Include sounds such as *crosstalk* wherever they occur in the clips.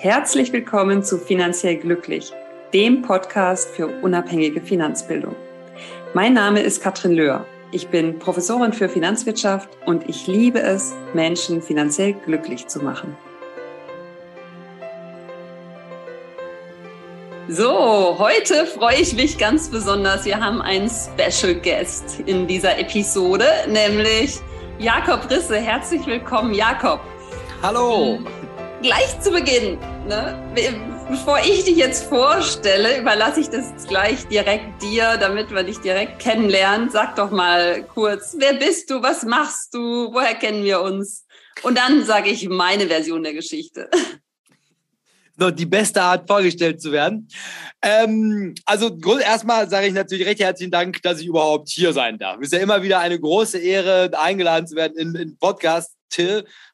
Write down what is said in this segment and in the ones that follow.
Herzlich willkommen zu Finanziell Glücklich, dem Podcast für unabhängige Finanzbildung. Mein Name ist Katrin Löhr. Ich bin Professorin für Finanzwirtschaft und ich liebe es, Menschen finanziell glücklich zu machen. So, heute freue ich mich ganz besonders. Wir haben einen Special Guest in dieser Episode, nämlich Jakob Risse. Herzlich willkommen, Jakob. Hallo gleich zu Beginn, ne, bevor ich dich jetzt vorstelle, überlasse ich das gleich direkt dir, damit wir dich direkt kennenlernen. Sag doch mal kurz, wer bist du, was machst du, woher kennen wir uns? Und dann sage ich meine Version der Geschichte. So, die beste Art vorgestellt zu werden. Ähm, also erstmal sage ich natürlich recht herzlichen Dank, dass ich überhaupt hier sein darf. Es ist ja immer wieder eine große Ehre, eingeladen zu werden in, in Podcast Till,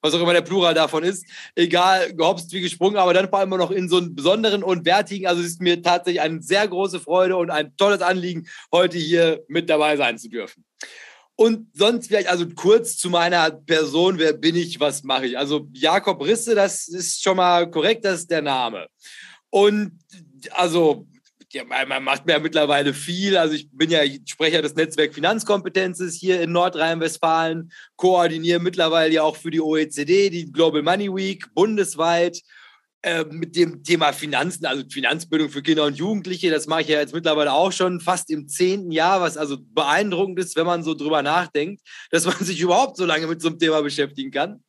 was auch immer der Plural davon ist, egal, gehopst wie gesprungen, aber dann vor allem noch in so einen besonderen und wertigen. Also es ist mir tatsächlich eine sehr große Freude und ein tolles Anliegen, heute hier mit dabei sein zu dürfen. Und sonst vielleicht also kurz zu meiner Person, wer bin ich, was mache ich? Also Jakob Risse, das ist schon mal korrekt, das ist der Name. Und also ja, man macht mir ja mittlerweile viel. Also ich bin ja Sprecher des Netzwerk Finanzkompetenzes hier in Nordrhein-Westfalen, koordiniere mittlerweile ja auch für die OECD, die Global Money Week bundesweit äh, mit dem Thema Finanzen, also Finanzbildung für Kinder und Jugendliche. Das mache ich ja jetzt mittlerweile auch schon fast im zehnten Jahr, was also beeindruckend ist, wenn man so drüber nachdenkt, dass man *laughs* sich überhaupt so lange mit so einem Thema beschäftigen kann.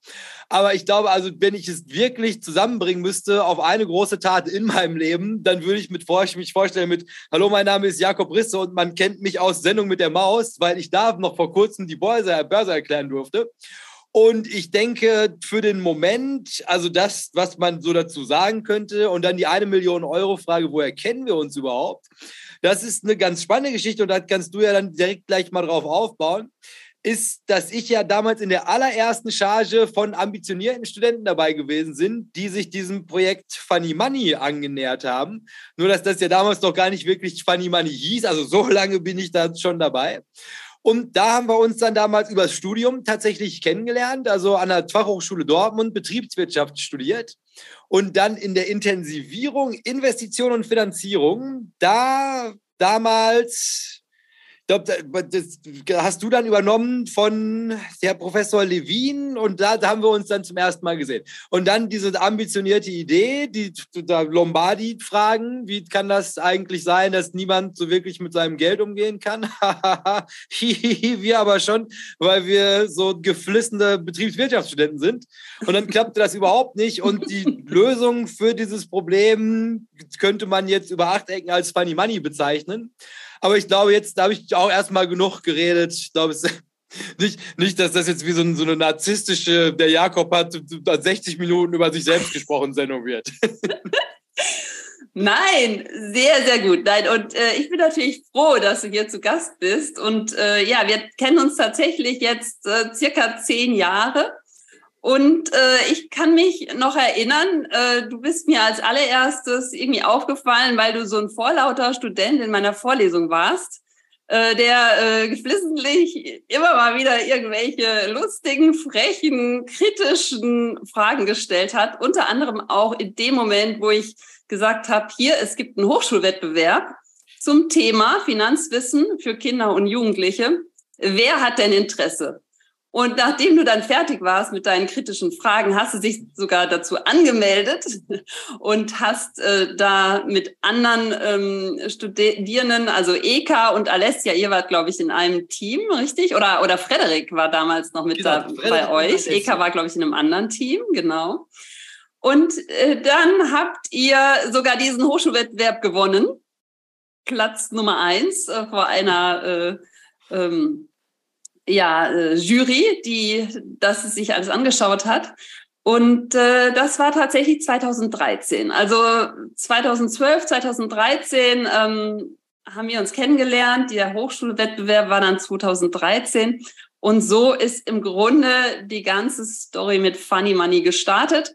Aber ich glaube, also wenn ich es wirklich zusammenbringen müsste auf eine große Tat in meinem Leben, dann würde ich mich vorstellen mit, hallo, mein Name ist Jakob Risse und man kennt mich aus Sendung mit der Maus, weil ich da noch vor kurzem die Börse erklären durfte. Und ich denke, für den Moment, also das, was man so dazu sagen könnte, und dann die eine Million Euro Frage, woher kennen wir uns überhaupt? Das ist eine ganz spannende Geschichte und da kannst du ja dann direkt gleich mal drauf aufbauen ist, dass ich ja damals in der allerersten Charge von ambitionierten Studenten dabei gewesen sind, die sich diesem Projekt Funny Money angenähert haben. Nur, dass das ja damals noch gar nicht wirklich Funny Money hieß. Also so *laughs* lange bin ich da schon dabei. Und da haben wir uns dann damals übers Studium tatsächlich kennengelernt, also an der Fachhochschule Dortmund Betriebswirtschaft studiert und dann in der Intensivierung Investition und Finanzierung da damals glaube, das hast du dann übernommen von der Professor Levin und da, da, haben wir uns dann zum ersten Mal gesehen. Und dann diese ambitionierte Idee, die Lombardi-Fragen, wie kann das eigentlich sein, dass niemand so wirklich mit seinem Geld umgehen kann? *laughs* wir aber schon, weil wir so geflissene Betriebswirtschaftsstudenten sind. Und dann klappte das überhaupt nicht. Und die *laughs* Lösung für dieses Problem könnte man jetzt über acht Ecken als Funny Money bezeichnen. Aber ich glaube, jetzt habe ich auch erstmal genug geredet. Ich glaube, *laughs* nicht, nicht, dass das jetzt wie so, ein, so eine narzisstische, der Jakob hat 60 Minuten über sich selbst gesprochen, Sendung *laughs* wird. Nein, sehr, sehr gut. Nein, und äh, ich bin natürlich froh, dass du hier zu Gast bist. Und äh, ja, wir kennen uns tatsächlich jetzt äh, circa zehn Jahre. Und äh, ich kann mich noch erinnern, äh, du bist mir als allererstes irgendwie aufgefallen, weil du so ein vorlauter Student in meiner Vorlesung warst, äh, der äh, geflissentlich immer mal wieder irgendwelche lustigen, frechen, kritischen Fragen gestellt hat. Unter anderem auch in dem Moment, wo ich gesagt habe, hier, es gibt einen Hochschulwettbewerb zum Thema Finanzwissen für Kinder und Jugendliche. Wer hat denn Interesse? Und nachdem du dann fertig warst mit deinen kritischen Fragen, hast du dich sogar dazu angemeldet *laughs* und hast äh, da mit anderen ähm, Studierenden, also Eka und Alessia, ihr wart, glaube ich, in einem Team, richtig? Oder, oder Frederik war damals noch mit genau, da, bei euch. Eka war, glaube ich, in einem anderen Team, genau. Und äh, dann habt ihr sogar diesen Hochschulwettbewerb gewonnen. Platz Nummer eins äh, vor einer äh, ähm, ja, äh, Jury, die das sich alles angeschaut hat. Und äh, das war tatsächlich 2013. Also 2012, 2013 ähm, haben wir uns kennengelernt. Der Hochschulwettbewerb war dann 2013. Und so ist im Grunde die ganze Story mit Funny Money gestartet.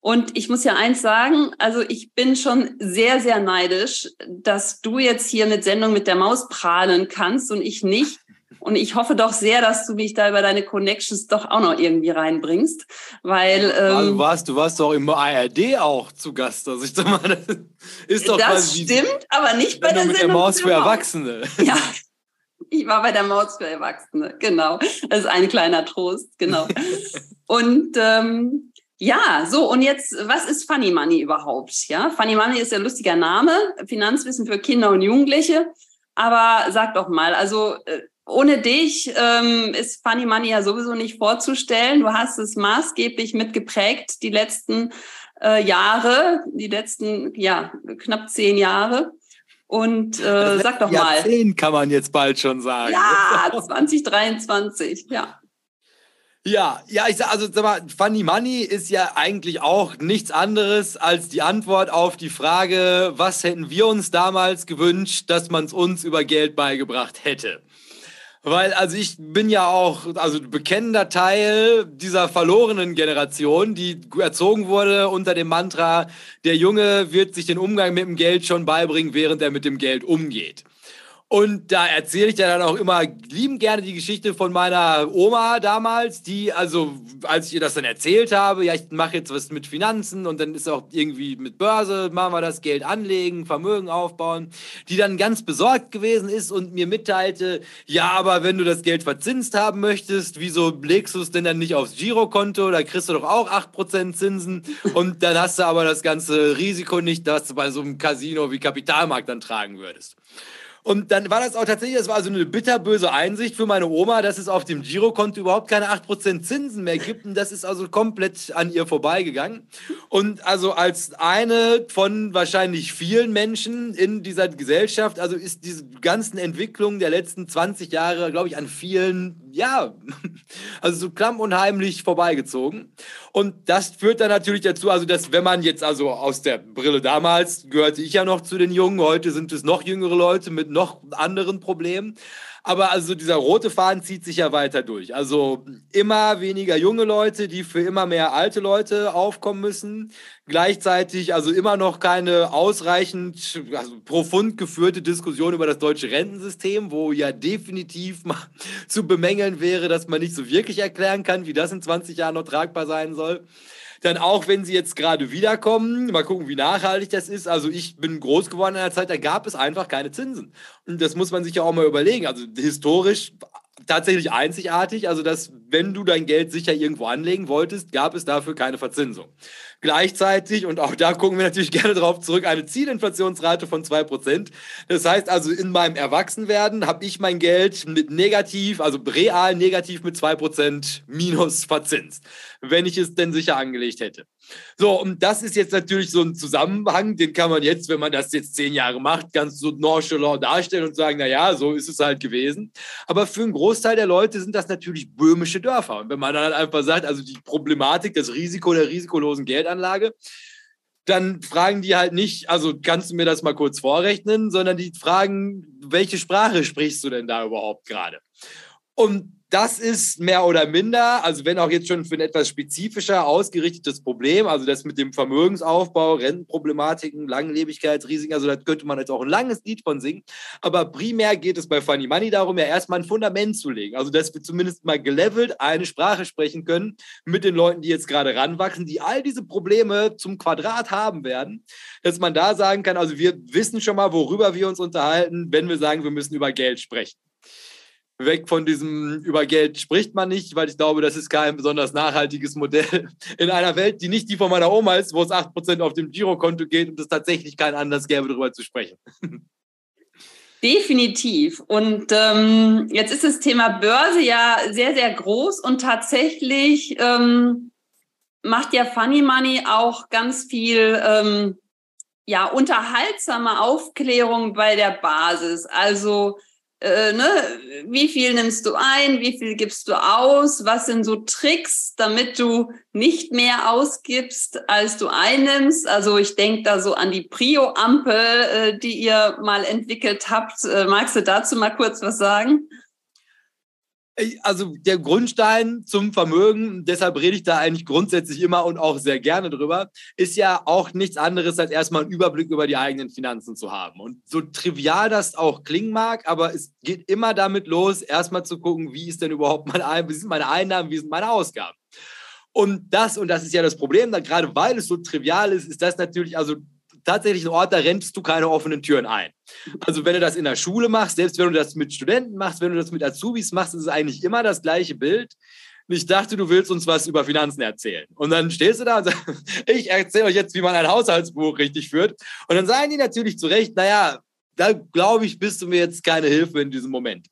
Und ich muss ja eins sagen, also ich bin schon sehr, sehr neidisch, dass du jetzt hier mit Sendung mit der Maus prahlen kannst und ich nicht. Und ich hoffe doch sehr, dass du mich da über deine Connections doch auch noch irgendwie reinbringst, weil ähm, du warst, du warst doch im ARD auch zu Gast. Also ich sag mal, das ist doch das stimmt, aber nicht bei der mit Sendung der Maus für Erwachsene. *laughs* Ja, ich war bei der Maus für Erwachsene, genau. Das ist ein kleiner Trost, genau. *laughs* und ähm, ja, so und jetzt, was ist Funny Money überhaupt? Ja, Funny Money ist ein lustiger Name, Finanzwissen für Kinder und Jugendliche. Aber sag doch mal, also äh, ohne dich ähm, ist Funny Money ja sowieso nicht vorzustellen. Du hast es maßgeblich mitgeprägt die letzten äh, Jahre, die letzten ja knapp zehn Jahre. Und äh, sag doch mal. Zehn kann man jetzt bald schon sagen. Ja, 2023, ja. Ja, ja, ich sag, also sag mal, Funny Money ist ja eigentlich auch nichts anderes als die Antwort auf die Frage, was hätten wir uns damals gewünscht, dass man es uns über Geld beigebracht hätte. Weil, also ich bin ja auch, also bekennender Teil dieser verlorenen Generation, die erzogen wurde unter dem Mantra, der Junge wird sich den Umgang mit dem Geld schon beibringen, während er mit dem Geld umgeht. Und da erzähle ich dann auch immer lieben gerne die Geschichte von meiner Oma damals, die, also, als ich ihr das dann erzählt habe, ja, ich mache jetzt was mit Finanzen und dann ist auch irgendwie mit Börse, machen wir das Geld anlegen, Vermögen aufbauen, die dann ganz besorgt gewesen ist und mir mitteilte, ja, aber wenn du das Geld verzinst haben möchtest, wieso legst du es denn dann nicht aufs Girokonto? Da kriegst du doch auch 8% Zinsen *laughs* und dann hast du aber das ganze Risiko nicht, das du bei so einem Casino wie Kapitalmarkt dann tragen würdest. Und dann war das auch tatsächlich, das war so eine bitterböse Einsicht für meine Oma, dass es auf dem Girokonto überhaupt keine 8% Zinsen mehr gibt. Und das ist also komplett an ihr vorbeigegangen. Und also als eine von wahrscheinlich vielen Menschen in dieser Gesellschaft, also ist diese ganzen Entwicklungen der letzten 20 Jahre, glaube ich, an vielen, ja, *laughs* also so klamm und heimlich vorbeigezogen. Und das führt dann natürlich dazu, also dass wenn man jetzt also aus der Brille damals gehörte ich ja noch zu den Jungen, heute sind es noch jüngere Leute mit noch anderen Problemen. Aber also dieser rote Faden zieht sich ja weiter durch. Also immer weniger junge Leute, die für immer mehr alte Leute aufkommen müssen. Gleichzeitig also immer noch keine ausreichend also profund geführte Diskussion über das deutsche Rentensystem, wo ja definitiv mal zu bemängeln wäre, dass man nicht so wirklich erklären kann, wie das in 20 Jahren noch tragbar sein soll dann auch wenn sie jetzt gerade wiederkommen, mal gucken, wie nachhaltig das ist. Also ich bin groß geworden in einer Zeit, da gab es einfach keine Zinsen. Und das muss man sich ja auch mal überlegen. Also historisch tatsächlich einzigartig. Also, dass wenn du dein Geld sicher irgendwo anlegen wolltest, gab es dafür keine Verzinsung. Gleichzeitig, und auch da gucken wir natürlich *laughs* gerne drauf zurück, eine Zielinflationsrate von 2%. Das heißt also, in meinem Erwachsenwerden habe ich mein Geld mit negativ, also real negativ mit 2% minus *laughs* verzinst, wenn ich es denn sicher angelegt hätte. So, und das ist jetzt natürlich so ein Zusammenhang, den kann man jetzt, wenn man das jetzt zehn Jahre macht, ganz so nonchalant darstellen und sagen, naja, so ist es halt gewesen. Aber für einen Großteil der Leute sind das natürlich böhmische Dörfer. Und wenn man dann halt einfach sagt, also die Problematik, das Risiko der risikolosen Geldanlage, dann fragen die halt nicht, also kannst du mir das mal kurz vorrechnen, sondern die fragen, welche Sprache sprichst du denn da überhaupt gerade? Und das ist mehr oder minder, also wenn auch jetzt schon für ein etwas spezifischer ausgerichtetes Problem, also das mit dem Vermögensaufbau, Rentenproblematiken, Langlebigkeitsrisiken, also da könnte man jetzt auch ein langes Lied von singen. Aber primär geht es bei Funny Money darum, ja erstmal ein Fundament zu legen. Also dass wir zumindest mal gelevelt eine Sprache sprechen können mit den Leuten, die jetzt gerade ranwachsen, die all diese Probleme zum Quadrat haben werden, dass man da sagen kann, also wir wissen schon mal, worüber wir uns unterhalten, wenn wir sagen, wir müssen über Geld sprechen weg von diesem über Geld spricht man nicht, weil ich glaube, das ist kein besonders nachhaltiges Modell in einer Welt, die nicht die von meiner Oma ist, wo es 8% auf dem Girokonto geht und es tatsächlich keinen Anlass gäbe, darüber zu sprechen. *laughs* Definitiv. Und ähm, jetzt ist das Thema Börse ja sehr, sehr groß und tatsächlich ähm, macht ja Funny Money auch ganz viel ähm, ja, unterhaltsame Aufklärung bei der Basis. Also äh, ne, wie viel nimmst du ein, wie viel gibst du aus, was sind so Tricks, damit du nicht mehr ausgibst, als du einnimmst. Also ich denke da so an die Prio-Ampel, äh, die ihr mal entwickelt habt. Äh, magst du dazu mal kurz was sagen? Also der Grundstein zum Vermögen, deshalb rede ich da eigentlich grundsätzlich immer und auch sehr gerne drüber, ist ja auch nichts anderes, als erstmal einen Überblick über die eigenen Finanzen zu haben. Und so trivial das auch klingen mag, aber es geht immer damit los, erstmal zu gucken, wie ist denn überhaupt meine, wie sind meine Einnahmen, wie sind meine Ausgaben. Und das, und das ist ja das Problem, da gerade weil es so trivial ist, ist das natürlich, also tatsächlich ein Ort, da rennst du keine offenen Türen ein. Also wenn du das in der Schule machst, selbst wenn du das mit Studenten machst, wenn du das mit Azubis machst, ist es eigentlich immer das gleiche Bild. Und ich dachte, du willst uns was über Finanzen erzählen. Und dann stehst du da und sagst, *laughs* ich erzähle euch jetzt, wie man ein Haushaltsbuch richtig führt. Und dann sagen die natürlich zu Recht, naja, da glaube ich, bist du mir jetzt keine Hilfe in diesem Moment.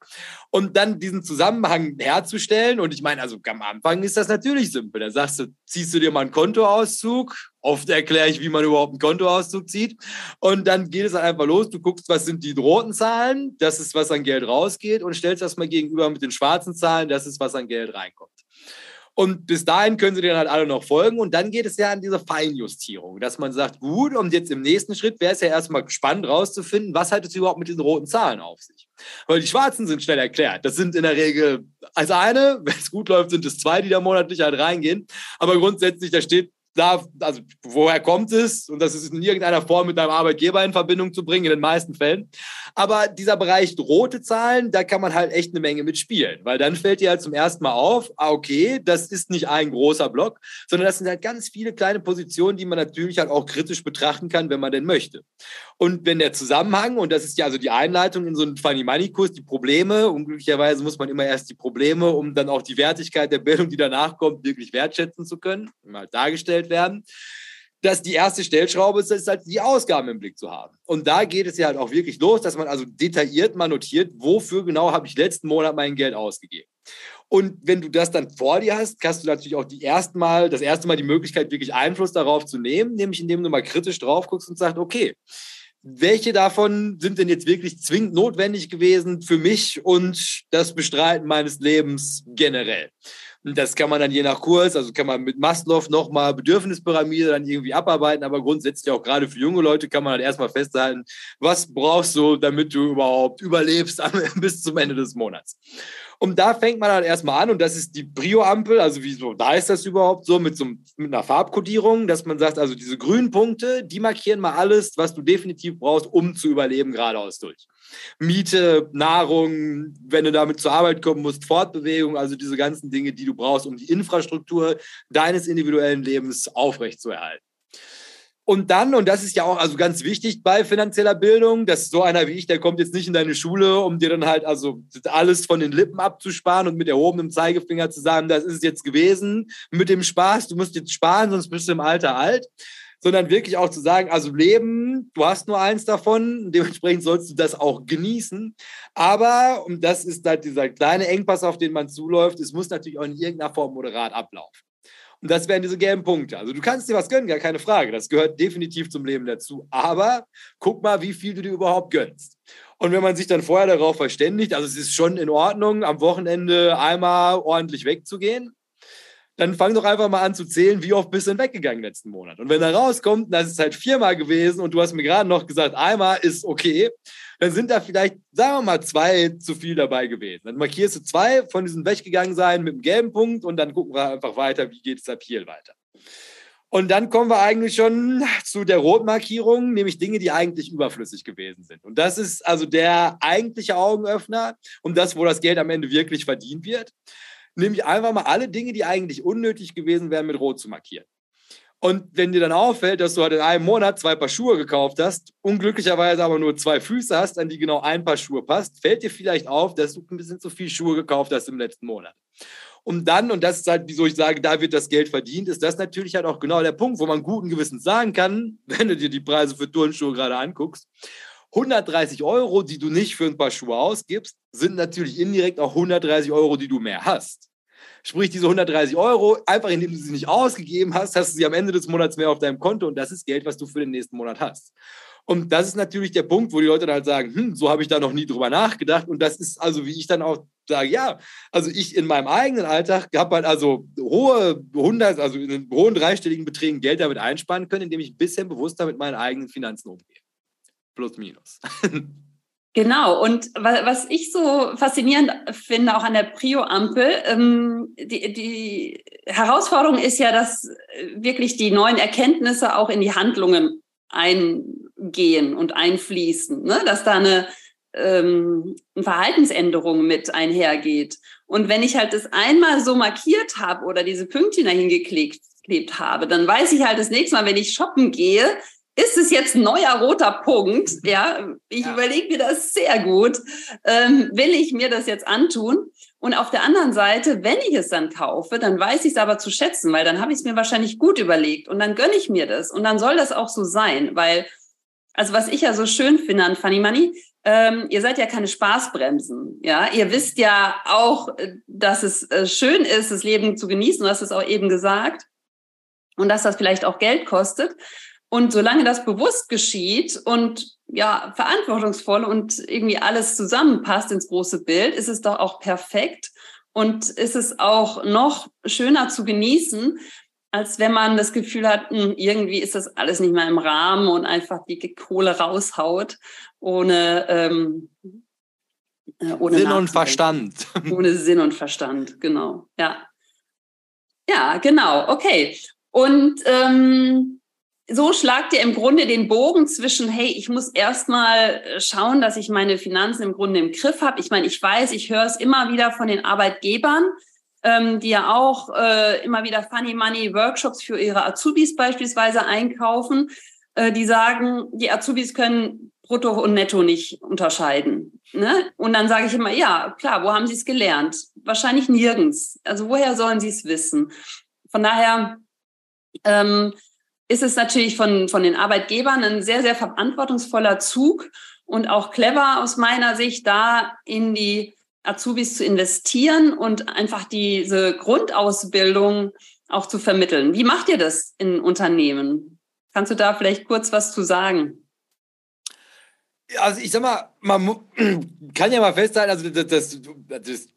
Und dann diesen Zusammenhang herzustellen, und ich meine, also am Anfang ist das natürlich simpel. Da sagst du, ziehst du dir mal einen Kontoauszug. Oft erkläre ich, wie man überhaupt einen Kontoauszug zieht. Und dann geht es einfach los. Du guckst, was sind die roten Zahlen, das ist, was an Geld rausgeht, und stellst das mal gegenüber mit den schwarzen Zahlen, das ist, was an Geld reinkommt. Und bis dahin können sie dann halt alle noch folgen. Und dann geht es ja an diese Feinjustierung, dass man sagt, gut, und jetzt im nächsten Schritt wäre es ja erstmal spannend rauszufinden, was hat es überhaupt mit diesen roten Zahlen auf sich. Weil die schwarzen sind schnell erklärt. Das sind in der Regel als eine, wenn es gut läuft, sind es zwei, die da monatlich halt reingehen. Aber grundsätzlich, da steht da, also woher kommt es? Und das ist in irgendeiner Form mit deinem Arbeitgeber in Verbindung zu bringen, in den meisten Fällen. Aber dieser Bereich rote Zahlen, da kann man halt echt eine Menge mitspielen, weil dann fällt dir halt zum ersten Mal auf, ah, okay, das ist nicht ein großer Block, sondern das sind halt ganz viele kleine Positionen, die man natürlich halt auch kritisch betrachten kann, wenn man denn möchte. Und wenn der Zusammenhang, und das ist ja also die Einleitung in so einen Funny Money Kurs, die Probleme, unglücklicherweise muss man immer erst die Probleme, um dann auch die Wertigkeit der Bildung, die danach kommt, wirklich wertschätzen zu können, mal dargestellt werden, dass die erste Stellschraube ist, ist halt die Ausgaben im Blick zu haben. Und da geht es ja halt auch wirklich los, dass man also detailliert mal notiert, wofür genau habe ich letzten Monat mein Geld ausgegeben. Und wenn du das dann vor dir hast, hast du natürlich auch die ersten Mal, das erste Mal die Möglichkeit, wirklich Einfluss darauf zu nehmen, nämlich indem du mal kritisch drauf guckst und sagst, okay, welche davon sind denn jetzt wirklich zwingend notwendig gewesen für mich und das Bestreiten meines Lebens generell? Das kann man dann je nach Kurs, also kann man mit Maslow nochmal Bedürfnispyramide dann irgendwie abarbeiten, aber grundsätzlich auch gerade für junge Leute kann man halt erstmal festhalten, was brauchst du, damit du überhaupt überlebst *laughs* bis zum Ende des Monats. Und da fängt man halt erstmal an und das ist die Brio-Ampel, also wieso, da ist das überhaupt so mit so mit einer Farbkodierung, dass man sagt, also diese grünen Punkte, die markieren mal alles, was du definitiv brauchst, um zu überleben, geradeaus durch. Miete, Nahrung, wenn du damit zur Arbeit kommen musst, Fortbewegung, also diese ganzen Dinge, die du brauchst, um die Infrastruktur deines individuellen Lebens aufrechtzuerhalten. Und dann, und das ist ja auch also ganz wichtig bei finanzieller Bildung, dass so einer wie ich, der kommt jetzt nicht in deine Schule, um dir dann halt also alles von den Lippen abzusparen und mit erhobenem Zeigefinger zu sagen, das ist es jetzt gewesen mit dem Spaß, du musst jetzt sparen, sonst bist du im Alter alt sondern wirklich auch zu sagen, also Leben, du hast nur eins davon, dementsprechend sollst du das auch genießen. Aber, und das ist halt dieser kleine Engpass, auf den man zuläuft, es muss natürlich auch in irgendeiner Form moderat ablaufen. Und das wären diese gelben Punkte. Also du kannst dir was gönnen, gar keine Frage. Das gehört definitiv zum Leben dazu. Aber guck mal, wie viel du dir überhaupt gönnst. Und wenn man sich dann vorher darauf verständigt, also es ist schon in Ordnung, am Wochenende einmal ordentlich wegzugehen, dann fang doch einfach mal an zu zählen, wie oft bist du denn weggegangen letzten Monat. Und wenn da rauskommt, das ist halt viermal gewesen und du hast mir gerade noch gesagt, einmal ist okay, dann sind da vielleicht, sagen wir mal, zwei zu viel dabei gewesen. Dann markierst du zwei von diesen weggegangen sein mit einem gelben Punkt und dann gucken wir einfach weiter, wie geht es ab hier weiter. Und dann kommen wir eigentlich schon zu der Rotmarkierung, nämlich Dinge, die eigentlich überflüssig gewesen sind. Und das ist also der eigentliche Augenöffner und das, wo das Geld am Ende wirklich verdient wird nämlich einfach mal alle Dinge, die eigentlich unnötig gewesen wären, mit Rot zu markieren. Und wenn dir dann auffällt, dass du halt in einem Monat zwei Paar Schuhe gekauft hast, unglücklicherweise aber nur zwei Füße hast, an die genau ein Paar Schuhe passt, fällt dir vielleicht auf, dass du ein bisschen zu viel Schuhe gekauft hast im letzten Monat. Und dann, und das ist halt, wieso ich sage, da wird das Geld verdient, ist das natürlich halt auch genau der Punkt, wo man guten Gewissens sagen kann, *laughs* wenn du dir die Preise für Turnschuhe gerade anguckst, 130 Euro, die du nicht für ein paar Schuhe ausgibst, sind natürlich indirekt auch 130 Euro, die du mehr hast. Sprich, diese 130 Euro, einfach indem du sie nicht ausgegeben hast, hast du sie am Ende des Monats mehr auf deinem Konto und das ist Geld, was du für den nächsten Monat hast. Und das ist natürlich der Punkt, wo die Leute dann halt sagen, hm, so habe ich da noch nie drüber nachgedacht. Und das ist also, wie ich dann auch sage, ja, also ich in meinem eigenen Alltag habe halt also hohe 100, also in hohen dreistelligen Beträgen Geld damit einsparen können, indem ich ein bisschen bewusster mit meinen eigenen Finanzen umgehe. Plus, minus. *laughs* Genau, und was ich so faszinierend finde, auch an der Prio-Ampel, ähm, die, die Herausforderung ist ja, dass wirklich die neuen Erkenntnisse auch in die Handlungen eingehen und einfließen, ne? dass da eine, ähm, eine Verhaltensänderung mit einhergeht. Und wenn ich halt das einmal so markiert habe oder diese Pünktchen dahin geklebt habe, dann weiß ich halt das nächste Mal, wenn ich shoppen gehe, ist es jetzt ein neuer roter Punkt? Ja, ich ja. überlege mir das sehr gut. Ähm, will ich mir das jetzt antun? Und auf der anderen Seite, wenn ich es dann kaufe, dann weiß ich es aber zu schätzen, weil dann habe ich es mir wahrscheinlich gut überlegt und dann gönne ich mir das. Und dann soll das auch so sein, weil, also was ich ja so schön finde an Funny Money, ähm, ihr seid ja keine Spaßbremsen. Ja, ihr wisst ja auch, dass es äh, schön ist, das Leben zu genießen. Du hast es auch eben gesagt. Und dass das vielleicht auch Geld kostet. Und solange das bewusst geschieht und ja, verantwortungsvoll und irgendwie alles zusammenpasst ins große Bild, ist es doch auch perfekt und ist es auch noch schöner zu genießen, als wenn man das Gefühl hat, hm, irgendwie ist das alles nicht mehr im Rahmen und einfach die Kohle raushaut, ohne, ähm, äh, ohne Sinn und Verstand. *laughs* Ohne Sinn und Verstand, genau. Ja. Ja, genau. Okay. Und ähm, so schlagt ihr im Grunde den Bogen zwischen, hey, ich muss erstmal äh, schauen, dass ich meine Finanzen im Grunde im Griff habe. Ich meine, ich weiß, ich höre es immer wieder von den Arbeitgebern, ähm, die ja auch äh, immer wieder Funny Money Workshops für ihre Azubis beispielsweise einkaufen, äh, die sagen, die Azubis können Brutto und Netto nicht unterscheiden. Ne? Und dann sage ich immer, ja, klar, wo haben Sie es gelernt? Wahrscheinlich nirgends. Also woher sollen Sie es wissen? Von daher, ähm, ist es natürlich von, von den Arbeitgebern ein sehr, sehr verantwortungsvoller Zug und auch clever aus meiner Sicht, da in die Azubis zu investieren und einfach diese Grundausbildung auch zu vermitteln. Wie macht ihr das in Unternehmen? Kannst du da vielleicht kurz was zu sagen? Also ich sag mal, man *clears throat* kann ja mal festhalten, also das, das, das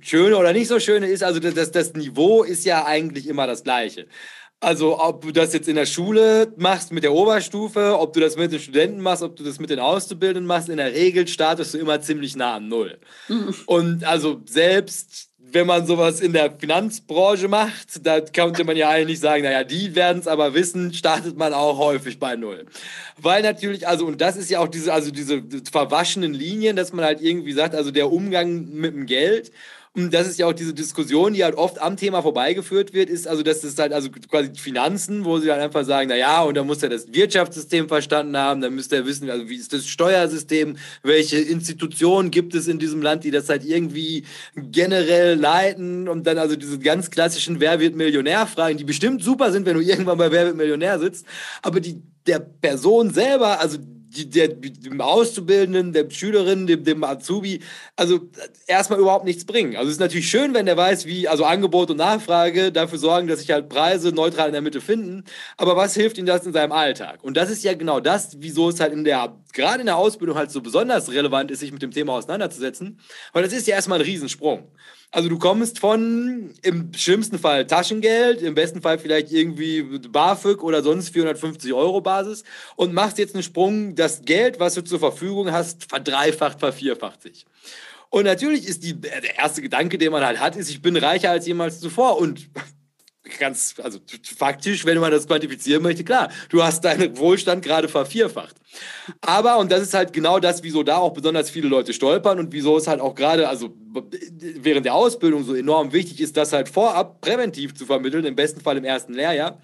Schöne oder nicht so Schöne ist, also das, das Niveau ist ja eigentlich immer das gleiche. Also ob du das jetzt in der Schule machst mit der Oberstufe, ob du das mit den Studenten machst, ob du das mit den Auszubildenden machst, in der Regel startest du immer ziemlich nah an Null. Mhm. Und also selbst wenn man sowas in der Finanzbranche macht, da könnte man ja eigentlich sagen, naja, die werden es aber wissen, startet man auch häufig bei Null. Weil natürlich, also, und das ist ja auch diese, also diese verwaschenen Linien, dass man halt irgendwie sagt, also der Umgang mit dem Geld und das ist ja auch diese Diskussion, die halt oft am Thema vorbeigeführt wird, ist also, dass es halt also quasi Finanzen, wo sie dann einfach sagen, na ja, und da muss er das Wirtschaftssystem verstanden haben, dann müsste er wissen, also wie ist das Steuersystem, welche Institutionen gibt es in diesem Land, die das halt irgendwie generell leiten und dann also diese ganz klassischen Wer wird Millionär-Fragen, die bestimmt super sind, wenn du *laughs* irgendwann bei Wer wird Millionär sitzt, aber die der Person selber, also der, dem Auszubildenden, der Schülerin, dem, dem Azubi, also erstmal überhaupt nichts bringen. Also es ist natürlich schön, wenn der weiß, wie also Angebot und Nachfrage dafür sorgen, dass sich halt Preise neutral in der Mitte finden. Aber was hilft ihm das in seinem Alltag? Und das ist ja genau das, wieso es halt in der, gerade in der Ausbildung halt so besonders relevant ist, sich mit dem Thema auseinanderzusetzen. Weil das ist ja erstmal ein Riesensprung. Also du kommst von im schlimmsten Fall Taschengeld, im besten Fall vielleicht irgendwie BAföG oder sonst 450 Euro Basis und machst jetzt einen Sprung, das Geld, was du zur Verfügung hast, verdreifacht, vervierfacht sich. Und natürlich ist die, der erste Gedanke, den man halt hat, ist, ich bin reicher als jemals zuvor und ganz, also faktisch, wenn man das quantifizieren möchte, klar, du hast deinen Wohlstand gerade vervierfacht. Aber, und das ist halt genau das, wieso da auch besonders viele Leute stolpern und wieso es halt auch gerade, also während der Ausbildung so enorm wichtig ist, das halt vorab präventiv zu vermitteln, im besten Fall im ersten Lehrjahr,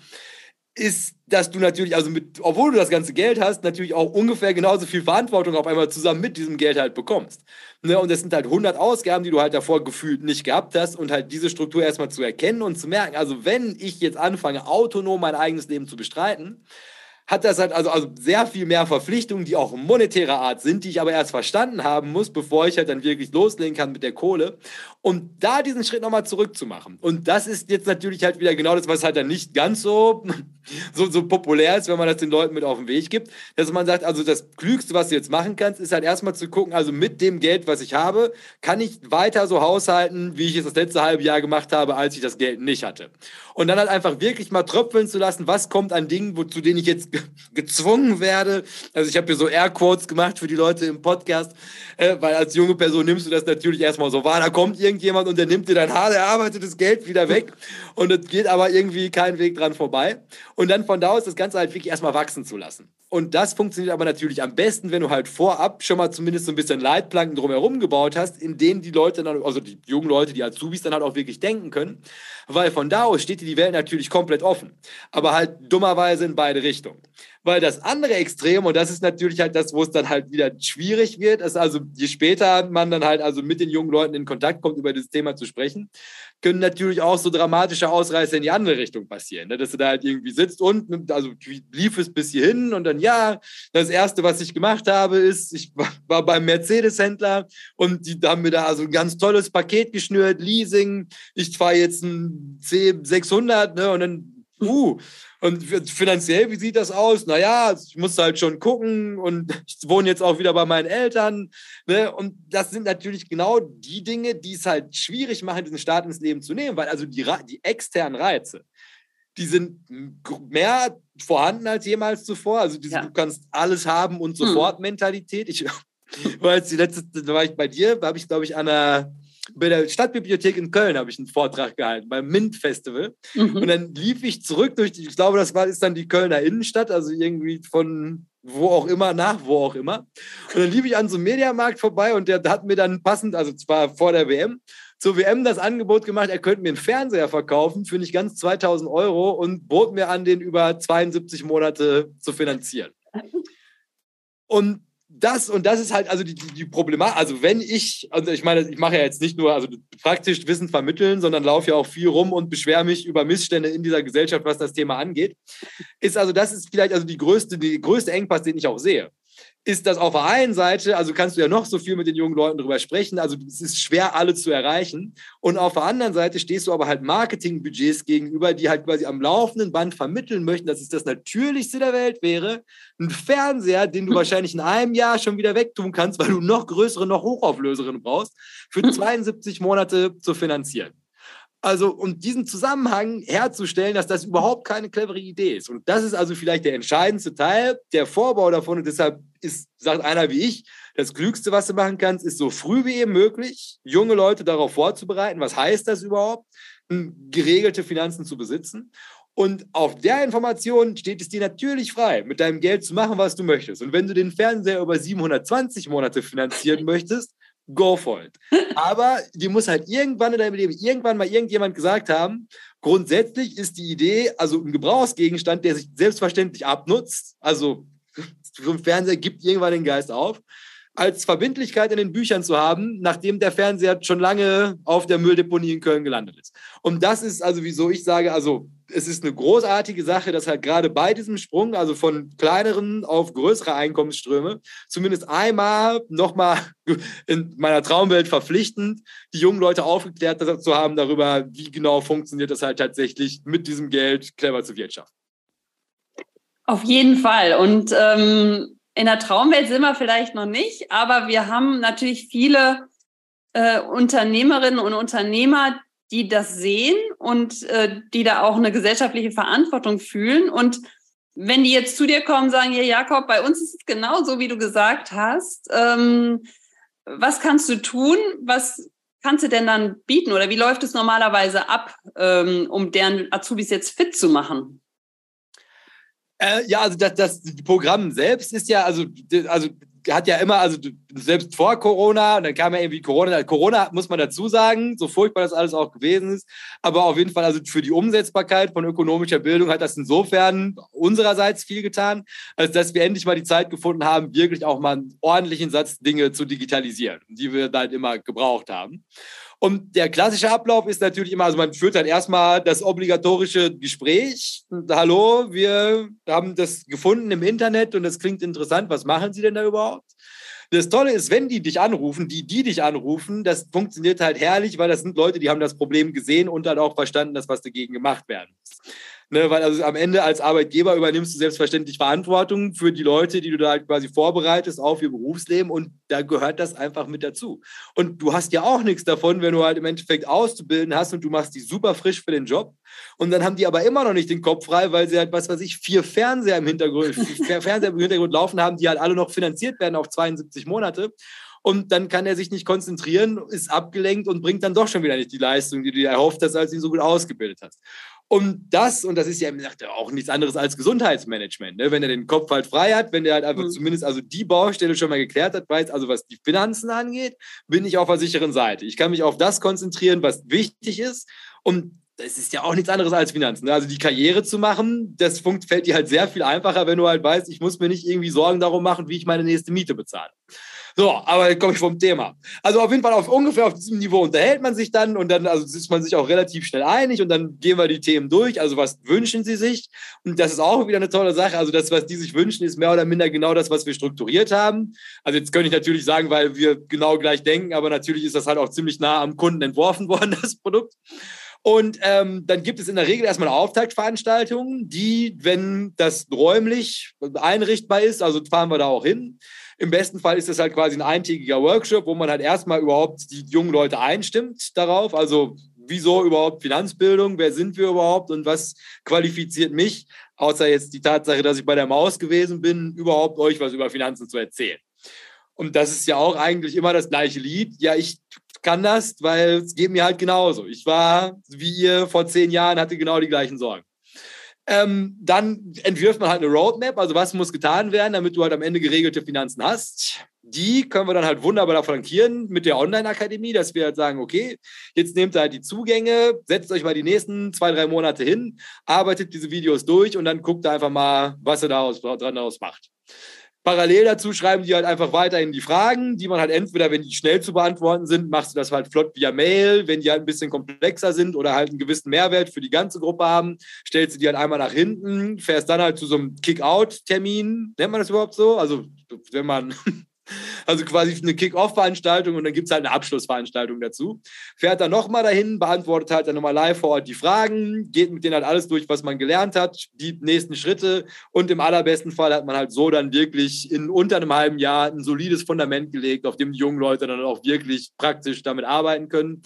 ist, dass du natürlich, also mit, obwohl du das ganze Geld hast, natürlich auch ungefähr genauso viel Verantwortung auf einmal zusammen mit diesem Geld halt bekommst. Ne? Und das sind halt 100 Ausgaben, die du halt davor gefühlt nicht gehabt hast und halt diese Struktur erstmal zu erkennen und zu merken, also wenn ich jetzt anfange, autonom mein eigenes Leben zu bestreiten, hat das halt also, also sehr viel mehr Verpflichtungen, die auch monetärer Art sind, die ich aber erst verstanden haben muss, bevor ich halt dann wirklich loslegen kann mit der Kohle. Und da diesen Schritt nochmal zurückzumachen. Und das ist jetzt natürlich halt wieder genau das, was halt dann nicht ganz so *laughs* so, so populär ist, wenn man das den Leuten mit auf den Weg gibt, dass man sagt, also das Klügste, was du jetzt machen kannst, ist halt erstmal zu gucken, also mit dem Geld, was ich habe, kann ich weiter so haushalten, wie ich es das letzte halbe Jahr gemacht habe, als ich das Geld nicht hatte. Und dann halt einfach wirklich mal tröpfeln zu lassen, was kommt an Dingen, zu denen ich jetzt gezwungen werde. Also ich habe hier so Airquotes gemacht für die Leute im Podcast, äh, weil als junge Person nimmst du das natürlich erstmal so wahr. Da kommt irgendjemand und der nimmt dir dein hart erarbeitetes Geld wieder weg und es geht aber irgendwie kein Weg dran vorbei. Und dann von da aus das Ganze halt wirklich erstmal wachsen zu lassen. Und das funktioniert aber natürlich am besten, wenn du halt vorab schon mal zumindest so ein bisschen Leitplanken drumherum gebaut hast, in denen die Leute dann, also die jungen Leute, die Azubis dann halt auch wirklich denken können. Weil von da aus steht dir die Welt natürlich komplett offen. Aber halt dummerweise in beide Richtungen. Weil das andere Extrem, und das ist natürlich halt das, wo es dann halt wieder schwierig wird, ist also, je später man dann halt also mit den jungen Leuten in Kontakt kommt, über dieses Thema zu sprechen, können natürlich auch so dramatische Ausreißer in die andere Richtung passieren. Ne? Dass du da halt irgendwie sitzt und, also lief es bis hierhin und dann, ja, das Erste, was ich gemacht habe, ist, ich war beim Mercedes-Händler und die haben mir da also ein ganz tolles Paket geschnürt, Leasing, ich fahre jetzt ein C600 ne? und dann, uh, und finanziell, wie sieht das aus? Naja, ich muss halt schon gucken und *laughs* ich wohne jetzt auch wieder bei meinen Eltern. Ne? Und das sind natürlich genau die Dinge, die es halt schwierig machen, diesen Start ins Leben zu nehmen, weil also die, die externen Reize, die sind mehr vorhanden als jemals zuvor. Also diese, ja. du kannst alles haben und hm. sofort hm. Mentalität. Ich *laughs* war jetzt die letzte, da war ich bei dir, habe ich, glaube ich, an einer bei der Stadtbibliothek in Köln habe ich einen Vortrag gehalten, beim MINT-Festival. Mhm. Und dann lief ich zurück durch, die, ich glaube, das war, ist dann die Kölner Innenstadt, also irgendwie von wo auch immer, nach wo auch immer. Und dann lief ich an so einem Mediamarkt vorbei und der hat mir dann passend, also zwar vor der WM, zur WM das Angebot gemacht, er könnte mir einen Fernseher verkaufen für nicht ganz 2000 Euro und bot mir an, den über 72 Monate zu finanzieren. *laughs* Und das und das ist halt also die, die Problematik. Also wenn ich, also ich meine, ich mache ja jetzt nicht nur also praktisch Wissen vermitteln, sondern laufe ja auch viel rum und beschwere mich über Missstände in dieser Gesellschaft, was das Thema angeht. Ist also das ist vielleicht also die größte, die größte Engpass, den ich auch sehe ist das auf der einen Seite, also kannst du ja noch so viel mit den jungen Leuten drüber sprechen, also es ist schwer, alle zu erreichen. Und auf der anderen Seite stehst du aber halt Marketingbudgets gegenüber, die halt quasi am laufenden Band vermitteln möchten, dass es das Natürlichste der Welt wäre, ein Fernseher, den du *laughs* wahrscheinlich in einem Jahr schon wieder wegtun kannst, weil du noch größere, noch hochauflöseren brauchst, für *laughs* 72 Monate zu finanzieren. Also, um diesen Zusammenhang herzustellen, dass das überhaupt keine clevere Idee ist. Und das ist also vielleicht der entscheidendste Teil, der Vorbau davon. Und deshalb ist, sagt einer wie ich, das Klügste, was du machen kannst, ist so früh wie eben möglich, junge Leute darauf vorzubereiten. Was heißt das überhaupt? Geregelte Finanzen zu besitzen. Und auf der Information steht es dir natürlich frei, mit deinem Geld zu machen, was du möchtest. Und wenn du den Fernseher über 720 Monate finanzieren möchtest, go for it. *laughs* Aber dir muss halt irgendwann in deinem Leben irgendwann mal irgendjemand gesagt haben, grundsätzlich ist die Idee, also ein Gebrauchsgegenstand, der sich selbstverständlich abnutzt, also *laughs* so ein Fernseher gibt irgendwann den Geist auf, als Verbindlichkeit in den Büchern zu haben, nachdem der Fernseher schon lange auf der Mülldeponie in Köln gelandet ist. Und das ist also, wieso ich sage, also es ist eine großartige Sache, dass halt gerade bei diesem Sprung, also von kleineren auf größere Einkommensströme, zumindest einmal nochmal *laughs* in meiner Traumwelt verpflichtend, die jungen Leute aufgeklärt zu haben darüber, wie genau funktioniert das halt tatsächlich mit diesem Geld clever zu wirtschaften. Auf jeden Fall. Und ähm, in der Traumwelt sind wir vielleicht noch nicht, aber wir haben natürlich viele äh, Unternehmerinnen und Unternehmer, die das sehen und äh, die da auch eine gesellschaftliche Verantwortung fühlen. Und wenn die jetzt zu dir kommen sagen, ja, Jakob, bei uns ist es genau so, wie du gesagt hast. Ähm, was kannst du tun? Was kannst du denn dann bieten? Oder wie läuft es normalerweise ab, ähm, um deren Azubis jetzt fit zu machen? Äh, ja, also das, das Programm selbst ist ja, also, also hat ja immer, also selbst vor Corona, und dann kam ja irgendwie Corona. Corona muss man dazu sagen, so furchtbar das alles auch gewesen ist. Aber auf jeden Fall, also für die Umsetzbarkeit von ökonomischer Bildung hat das insofern unsererseits viel getan, als dass wir endlich mal die Zeit gefunden haben, wirklich auch mal einen ordentlichen Satz Dinge zu digitalisieren, die wir halt immer gebraucht haben. Und der klassische Ablauf ist natürlich immer, also man führt dann erstmal das obligatorische Gespräch. Hallo, wir haben das gefunden im Internet und das klingt interessant. Was machen Sie denn da überhaupt? Das Tolle ist, wenn die dich anrufen, die, die dich anrufen, das funktioniert halt herrlich, weil das sind Leute, die haben das Problem gesehen und dann auch verstanden, dass was dagegen gemacht werden muss. Ne, weil also am Ende als Arbeitgeber übernimmst du selbstverständlich Verantwortung für die Leute, die du da halt quasi vorbereitest auf ihr Berufsleben und da gehört das einfach mit dazu. Und du hast ja auch nichts davon, wenn du halt im Endeffekt auszubilden hast und du machst die super frisch für den Job und dann haben die aber immer noch nicht den Kopf frei, weil sie halt, was weiß ich, vier Fernseher im Hintergrund, *laughs* vier Fernseher im Hintergrund laufen haben, die halt alle noch finanziert werden auf 72 Monate und dann kann er sich nicht konzentrieren, ist abgelenkt und bringt dann doch schon wieder nicht die Leistung, die du dir erhofft hast, als du ihn so gut ausgebildet hast. Und das, und das ist ja auch nichts anderes als Gesundheitsmanagement, ne? wenn er den Kopf halt frei hat, wenn er halt einfach mhm. zumindest also die Baustelle schon mal geklärt hat, weiß, also was die Finanzen angeht, bin ich auf der sicheren Seite. Ich kann mich auf das konzentrieren, was wichtig ist. Und es ist ja auch nichts anderes als Finanzen. Ne? Also die Karriere zu machen, das fällt dir halt sehr viel einfacher, wenn du halt weißt, ich muss mir nicht irgendwie Sorgen darum machen, wie ich meine nächste Miete bezahle. So, aber jetzt komme ich vom Thema. Also auf jeden Fall auf ungefähr auf diesem Niveau unterhält man sich dann und dann also ist man sich auch relativ schnell einig und dann gehen wir die Themen durch. Also was wünschen sie sich? Und das ist auch wieder eine tolle Sache. Also das, was die sich wünschen, ist mehr oder minder genau das, was wir strukturiert haben. Also jetzt könnte ich natürlich sagen, weil wir genau gleich denken, aber natürlich ist das halt auch ziemlich nah am Kunden entworfen *laughs* worden, das Produkt. Und ähm, dann gibt es in der Regel erstmal eine Auftaktveranstaltung, die, wenn das räumlich einrichtbar ist, also fahren wir da auch hin, im besten Fall ist es halt quasi ein eintägiger Workshop, wo man halt erstmal überhaupt die jungen Leute einstimmt darauf. Also wieso überhaupt Finanzbildung? Wer sind wir überhaupt und was qualifiziert mich, außer jetzt die Tatsache, dass ich bei der Maus gewesen bin, überhaupt euch was über Finanzen zu erzählen? Und das ist ja auch eigentlich immer das gleiche Lied. Ja, ich kann das, weil es geht mir halt genauso. Ich war, wie ihr vor zehn Jahren, hatte genau die gleichen Sorgen. Ähm, dann entwirft man halt eine Roadmap, also was muss getan werden, damit du halt am Ende geregelte Finanzen hast. Die können wir dann halt wunderbar flankieren mit der Online-Akademie, dass wir halt sagen, okay, jetzt nehmt ihr halt die Zugänge, setzt euch mal die nächsten zwei, drei Monate hin, arbeitet diese Videos durch und dann guckt einfach mal, was ihr daraus, daraus macht. Parallel dazu schreiben die halt einfach weiterhin die Fragen, die man halt entweder, wenn die schnell zu beantworten sind, machst du das halt flott via Mail. Wenn die halt ein bisschen komplexer sind oder halt einen gewissen Mehrwert für die ganze Gruppe haben, stellst du die halt einmal nach hinten, fährst dann halt zu so einem Kick-Out-Termin. Nennt man das überhaupt so? Also, wenn man also quasi eine Kick-Off-Veranstaltung und dann gibt es halt eine Abschlussveranstaltung dazu. Fährt dann nochmal dahin, beantwortet halt dann nochmal live vor Ort die Fragen, geht mit denen halt alles durch, was man gelernt hat, die nächsten Schritte und im allerbesten Fall hat man halt so dann wirklich in unter einem halben Jahr ein solides Fundament gelegt, auf dem die jungen Leute dann auch wirklich praktisch damit arbeiten können.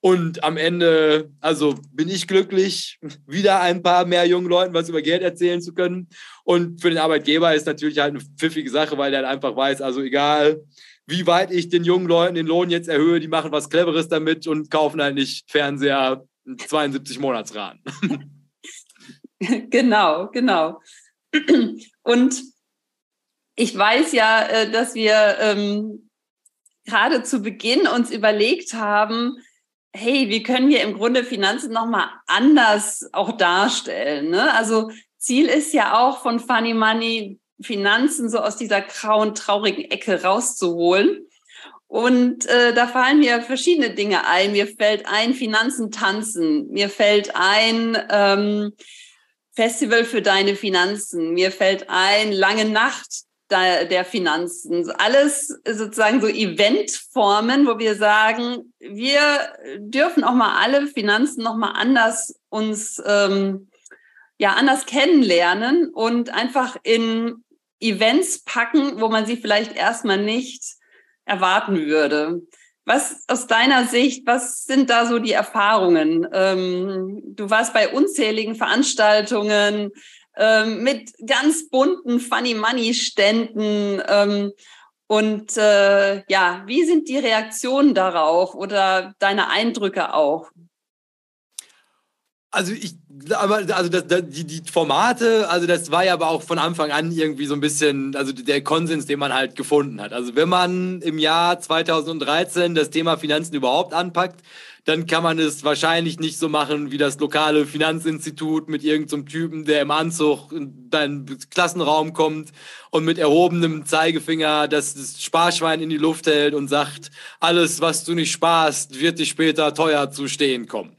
Und am Ende, also bin ich glücklich, wieder ein paar mehr jungen Leuten was über Geld erzählen zu können. Und für den Arbeitgeber ist natürlich halt eine pfiffige Sache, weil der halt einfach weiß, also egal, wie weit ich den jungen Leuten den Lohn jetzt erhöhe, die machen was Cleveres damit und kaufen halt nicht Fernseher 72 Monatsraten. *laughs* Genau, genau. Und ich weiß ja, äh, dass wir ähm, gerade zu Beginn uns überlegt haben, hey, wie können wir im Grunde Finanzen nochmal anders auch darstellen? Ne? Also Ziel ist ja auch von Funny Money Finanzen so aus dieser grauen, traurigen Ecke rauszuholen. Und äh, da fallen mir verschiedene Dinge ein. Mir fällt ein Finanzen tanzen. Mir fällt ein ähm, Festival für deine Finanzen. Mir fällt ein lange Nacht der Finanzen. Alles sozusagen so Eventformen, wo wir sagen, wir dürfen auch mal alle Finanzen noch mal anders uns ähm, ja anders kennenlernen und einfach in Events packen, wo man sie vielleicht erstmal nicht erwarten würde. Was aus deiner Sicht, was sind da so die Erfahrungen? Ähm, du warst bei unzähligen Veranstaltungen, ähm, mit ganz bunten Funny Money Ständen. Ähm, und äh, ja, wie sind die Reaktionen darauf oder deine Eindrücke auch? Also ich, also das, das, die, die Formate, also das war ja aber auch von Anfang an irgendwie so ein bisschen, also der Konsens, den man halt gefunden hat. Also wenn man im Jahr 2013 das Thema Finanzen überhaupt anpackt, dann kann man es wahrscheinlich nicht so machen wie das lokale Finanzinstitut mit irgendeinem so Typen, der im Anzug in deinen Klassenraum kommt und mit erhobenem Zeigefinger das Sparschwein in die Luft hält und sagt, alles, was du nicht sparst, wird dir später teuer zu stehen kommen.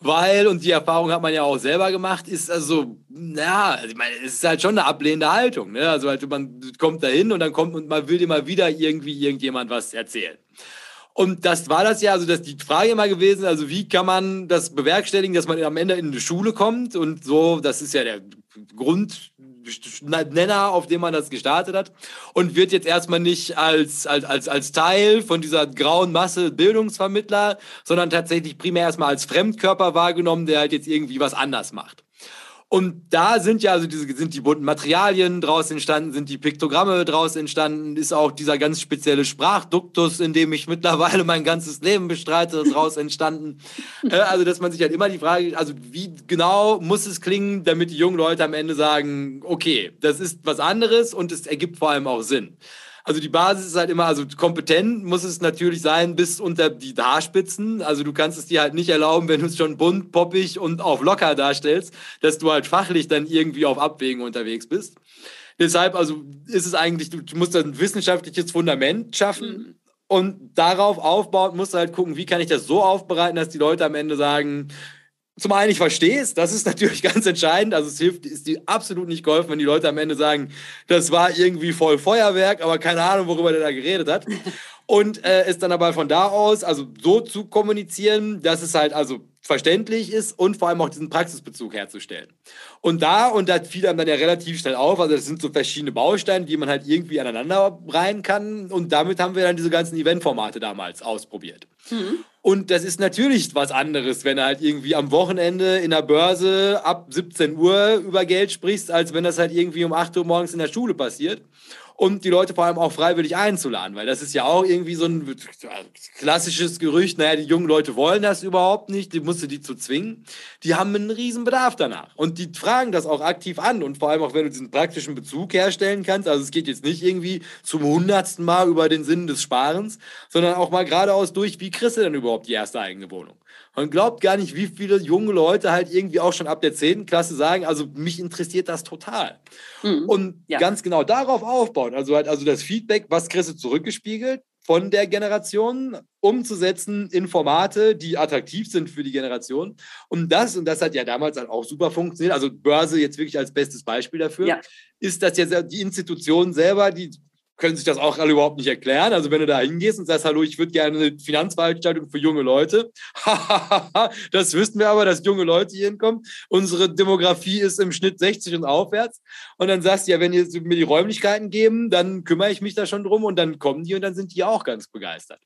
Weil, und die Erfahrung hat man ja auch selber gemacht, ist also, ja, ich meine, es ist halt schon eine ablehnende Haltung. Ne? Also halt, man kommt da hin und dann kommt und man will dir mal wieder irgendwie irgendjemand was erzählen. Und das war das ja, also das die Frage immer gewesen, also wie kann man das bewerkstelligen, dass man am Ende in eine Schule kommt und so, das ist ja der Grundnenner, auf dem man das gestartet hat und wird jetzt erstmal nicht als, als, als, als Teil von dieser grauen Masse Bildungsvermittler, sondern tatsächlich primär erstmal als Fremdkörper wahrgenommen, der halt jetzt irgendwie was anders macht. Und da sind ja also diese sind die bunten Materialien draus entstanden, sind die Piktogramme draus entstanden, ist auch dieser ganz spezielle Sprachduktus, in dem ich mittlerweile mein ganzes Leben bestreite, draus entstanden. *laughs* äh, also dass man sich halt immer die Frage, also wie genau muss es klingen, damit die jungen Leute am Ende sagen, okay, das ist was anderes und es ergibt vor allem auch Sinn. Also die Basis ist halt immer, also kompetent muss es natürlich sein bis unter die Haarspitzen. Also du kannst es dir halt nicht erlauben, wenn du es schon bunt, poppig und auf locker darstellst, dass du halt fachlich dann irgendwie auf Abwägen unterwegs bist. Deshalb, also ist es eigentlich, du musst ein wissenschaftliches Fundament schaffen. Mhm. Und darauf aufbaut, musst du halt gucken, wie kann ich das so aufbereiten, dass die Leute am Ende sagen, zum einen, ich verstehe es, das ist natürlich *laughs* ganz entscheidend. Also es hilft, ist dir absolut nicht geholfen, wenn die Leute am Ende sagen, das war irgendwie voll Feuerwerk, aber keine Ahnung, worüber der da geredet hat. *laughs* Und äh, es dann aber von da aus, also so zu kommunizieren, dass es halt also verständlich ist und vor allem auch diesen Praxisbezug herzustellen. Und da, und da fiel einem dann ja relativ schnell auf, also das sind so verschiedene Bausteine, die man halt irgendwie aneinander rein kann. Und damit haben wir dann diese ganzen Eventformate damals ausprobiert. Mhm. Und das ist natürlich was anderes, wenn du halt irgendwie am Wochenende in der Börse ab 17 Uhr über Geld sprichst, als wenn das halt irgendwie um 8 Uhr morgens in der Schule passiert und die Leute vor allem auch freiwillig einzuladen, weil das ist ja auch irgendwie so ein klassisches Gerücht, naja, die jungen Leute wollen das überhaupt nicht, die musst du die zu zwingen. Die haben einen riesen Bedarf danach und die fragen das auch aktiv an und vor allem auch, wenn du diesen praktischen Bezug herstellen kannst, also es geht jetzt nicht irgendwie zum hundertsten Mal über den Sinn des Sparens, sondern auch mal geradeaus durch, wie kriegst du denn überhaupt die erste eigene Wohnung? Man glaubt gar nicht, wie viele junge Leute halt irgendwie auch schon ab der 10. Klasse sagen, also mich interessiert das total. Mhm. Und ja. ganz genau darauf aufbauen. Also halt, also das Feedback, was kriegst du zurückgespiegelt von der Generation, umzusetzen in Formate, die attraktiv sind für die Generation. Und das, und das hat ja damals halt auch super funktioniert, also Börse jetzt wirklich als bestes Beispiel dafür, ja. ist, dass ja die Institutionen selber, die können sich das auch alle überhaupt nicht erklären. Also wenn du da hingehst und sagst, hallo, ich würde gerne eine Finanzveranstaltung für junge Leute. *laughs* das wüssten wir aber, dass junge Leute hier hinkommen. Unsere Demografie ist im Schnitt 60 und aufwärts. Und dann sagst du, ja, wenn ihr mir die Räumlichkeiten geben, dann kümmere ich mich da schon drum und dann kommen die und dann sind die auch ganz begeistert.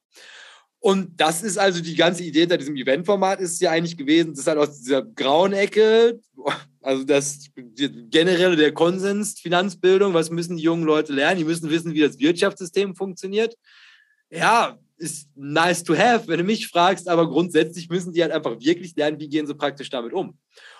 Und das ist also die ganze Idee hinter diesem Eventformat ist ja eigentlich gewesen, das ist halt aus dieser grauen Ecke, also das generelle der Konsens Finanzbildung, was müssen die jungen Leute lernen? Die müssen wissen, wie das Wirtschaftssystem funktioniert. Ja, ist nice to have, wenn du mich fragst, aber grundsätzlich müssen die halt einfach wirklich lernen, wie gehen sie praktisch damit um.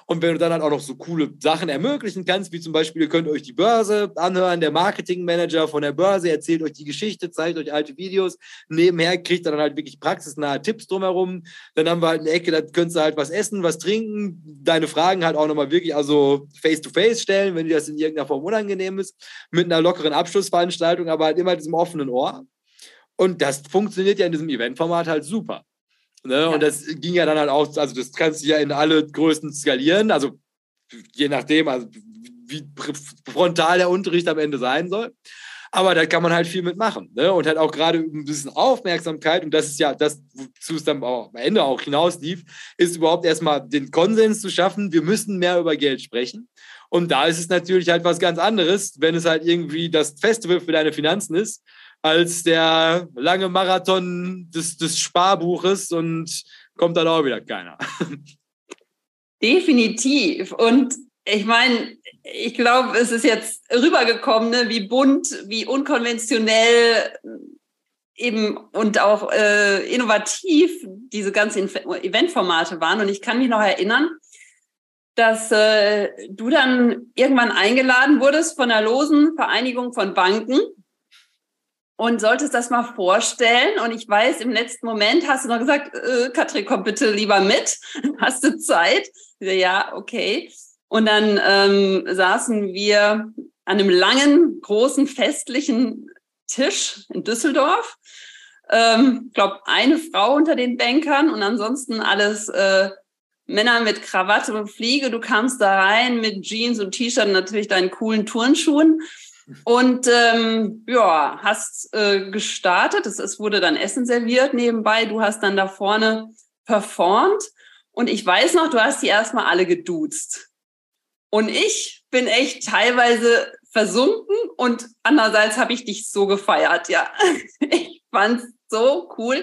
Und wenn du dann halt auch noch so coole Sachen ermöglichen kannst, wie zum Beispiel, ihr könnt euch die Börse anhören, der Marketingmanager von der Börse erzählt euch die Geschichte, zeigt euch alte Videos, nebenher kriegt dann halt wirklich praxisnahe Tipps drumherum. Dann haben wir halt eine Ecke, da könntest du halt was essen, was trinken, deine Fragen halt auch nochmal wirklich, also face-to-face -face stellen, wenn dir das in irgendeiner Form unangenehm ist, mit einer lockeren Abschlussveranstaltung, aber halt immer diesem offenen Ohr. Und das funktioniert ja in diesem Eventformat halt super. Ne? Ja. Und das ging ja dann halt auch, also das kannst du ja in alle Größen skalieren, also je nachdem, also wie frontal der Unterricht am Ende sein soll. Aber da kann man halt viel mitmachen. Ne? Und halt auch gerade ein bisschen Aufmerksamkeit, und das ist ja das, wozu es dann am Ende auch hinauslief, ist überhaupt erstmal den Konsens zu schaffen, wir müssen mehr über Geld sprechen. Und da ist es natürlich halt was ganz anderes, wenn es halt irgendwie das Festival für deine Finanzen ist als der lange Marathon des, des Sparbuches und kommt dann auch wieder keiner. Definitiv. Und ich meine, ich glaube, es ist jetzt rübergekommen, ne, wie bunt, wie unkonventionell eben und auch äh, innovativ diese ganzen Eventformate waren. Und ich kann mich noch erinnern, dass äh, du dann irgendwann eingeladen wurdest von der Losen Vereinigung von Banken und solltest das mal vorstellen. Und ich weiß, im letzten Moment hast du noch gesagt, äh, Katrin, komm bitte lieber mit. *laughs* Hast du Zeit? Ja, okay. Und dann ähm, saßen wir an einem langen, großen, festlichen Tisch in Düsseldorf. Ähm, ich glaube, eine Frau unter den Bankern und ansonsten alles äh, Männer mit Krawatte und Fliege. Du kamst da rein mit Jeans und T-Shirt und natürlich deinen coolen Turnschuhen Und ähm, ja, hast äh, gestartet. Es, es wurde dann Essen serviert nebenbei. Du hast dann da vorne performt. Und ich weiß noch, du hast die erstmal alle geduzt. Und ich bin echt teilweise versunken und andererseits habe ich dich so gefeiert, ja. *laughs* Ich fand's so cool,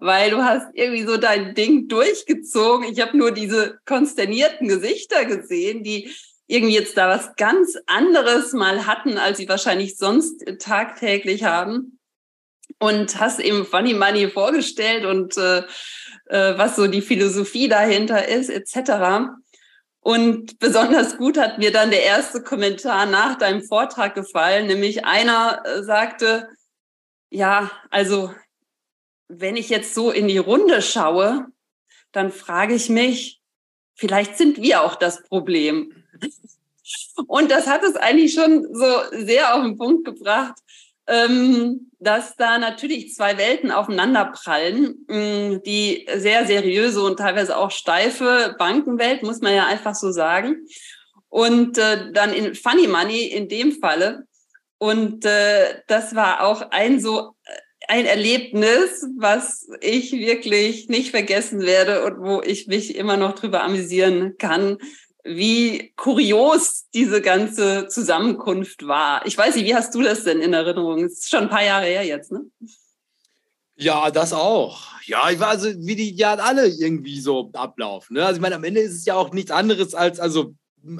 weil du hast irgendwie so dein Ding durchgezogen. Ich habe nur diese konsternierten Gesichter gesehen, die irgendwie jetzt da was ganz anderes mal hatten, als sie wahrscheinlich sonst tagtäglich haben. Und hast eben Funny Money vorgestellt und äh, äh, was so die Philosophie dahinter ist, etc. Und besonders gut hat mir dann der erste Kommentar nach deinem Vortrag gefallen, nämlich einer äh, sagte, ja, also wenn ich jetzt so in die Runde schaue, dann frage ich mich, vielleicht sind wir auch das Problem. Und das hat es eigentlich schon so sehr auf den Punkt gebracht, ähm, dass da natürlich zwei Welten aufeinanderprallen. Mm, die sehr seriöse und teilweise auch steife Bankenwelt, muss man ja einfach so sagen. Und äh, dann in Funny Money in dem Falle. Und äh, das war auch ein so äh, ein Erlebnis, was ich wirklich nicht vergessen werde und wo ich mich immer noch drüber amüsieren kann, wie kurios diese ganze Zusammenkunft war. Ich weiß nicht, wie hast du das denn in Erinnerung? Es ist schon ein paar Jahre her jetzt, ne? Ja, das auch. Ja, ich war also, wie die ja alle irgendwie so ablaufen. Ne? Also ich meine, am Ende ist es ja auch nichts anderes als, also,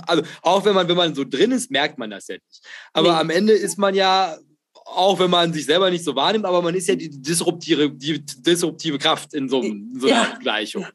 also auch wenn man, wenn man so drin ist, merkt man das ja nicht. Aber nee. am Ende ist man ja, auch wenn man sich selber nicht so wahrnimmt, aber man ist ja die disruptive, die disruptive Kraft in so, in so einer ja. Gleichung.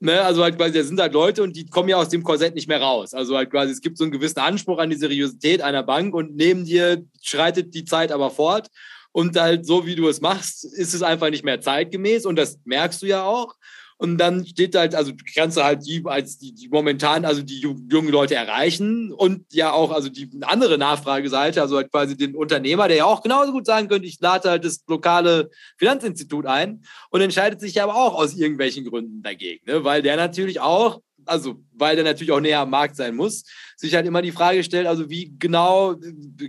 Ne, also halt quasi, da sind halt Leute und die kommen ja aus dem Korsett nicht mehr raus. Also halt quasi, es gibt so einen gewissen Anspruch an die Seriosität einer Bank und neben dir schreitet die Zeit aber fort. Und halt so, wie du es machst, ist es einfach nicht mehr zeitgemäß und das merkst du ja auch. Und dann steht halt, also kannst du halt die als die, die momentan, also die jungen Leute erreichen und ja auch, also die andere Nachfrageseite, also halt quasi den Unternehmer, der ja auch genauso gut sagen könnte, ich lade halt das lokale Finanzinstitut ein und entscheidet sich aber auch aus irgendwelchen Gründen dagegen, ne? weil der natürlich auch also weil der natürlich auch näher am Markt sein muss, sich halt immer die Frage stellt, also wie genau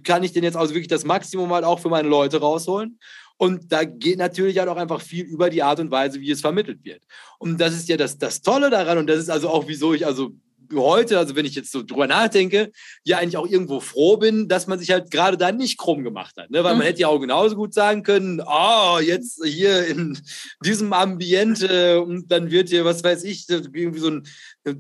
kann ich denn jetzt also wirklich das Maximum halt auch für meine Leute rausholen? Und da geht natürlich halt auch einfach viel über die Art und Weise, wie es vermittelt wird. Und das ist ja das, das Tolle daran. Und das ist also auch, wieso ich also heute, also wenn ich jetzt so drüber nachdenke, ja eigentlich auch irgendwo froh bin, dass man sich halt gerade da nicht krumm gemacht hat. Ne? Weil mhm. man hätte ja auch genauso gut sagen können, oh, jetzt hier in diesem Ambiente und dann wird hier, was weiß ich, irgendwie so ein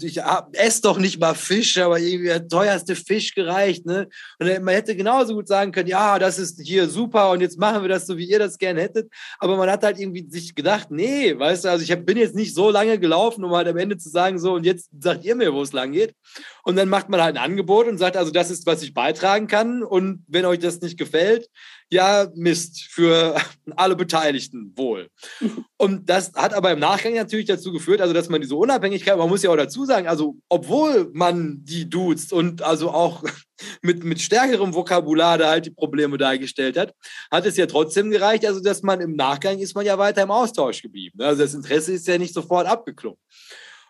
ich esse doch nicht mal Fisch, aber irgendwie der teuerste Fisch gereicht. Ne? Und man hätte genauso gut sagen können, ja, das ist hier super und jetzt machen wir das so, wie ihr das gerne hättet. Aber man hat halt irgendwie sich gedacht, nee, weißt du, also ich bin jetzt nicht so lange gelaufen, um halt am Ende zu sagen, so, und jetzt sagt ihr mir, wo es lang geht. Und dann macht man halt ein Angebot und sagt, also das ist, was ich beitragen kann. Und wenn euch das nicht gefällt, ja, Mist, für *laughs* alle Beteiligten wohl. *laughs* Und das hat aber im Nachgang natürlich dazu geführt, also dass man diese Unabhängigkeit, man muss ja auch dazu sagen, also obwohl man die duzt und also auch *laughs* mit, mit stärkerem Vokabular da halt die Probleme dargestellt hat, hat es ja trotzdem gereicht, also dass man im Nachgang ist man ja weiter im Austausch geblieben. Also das Interesse ist ja nicht sofort abgeklungen.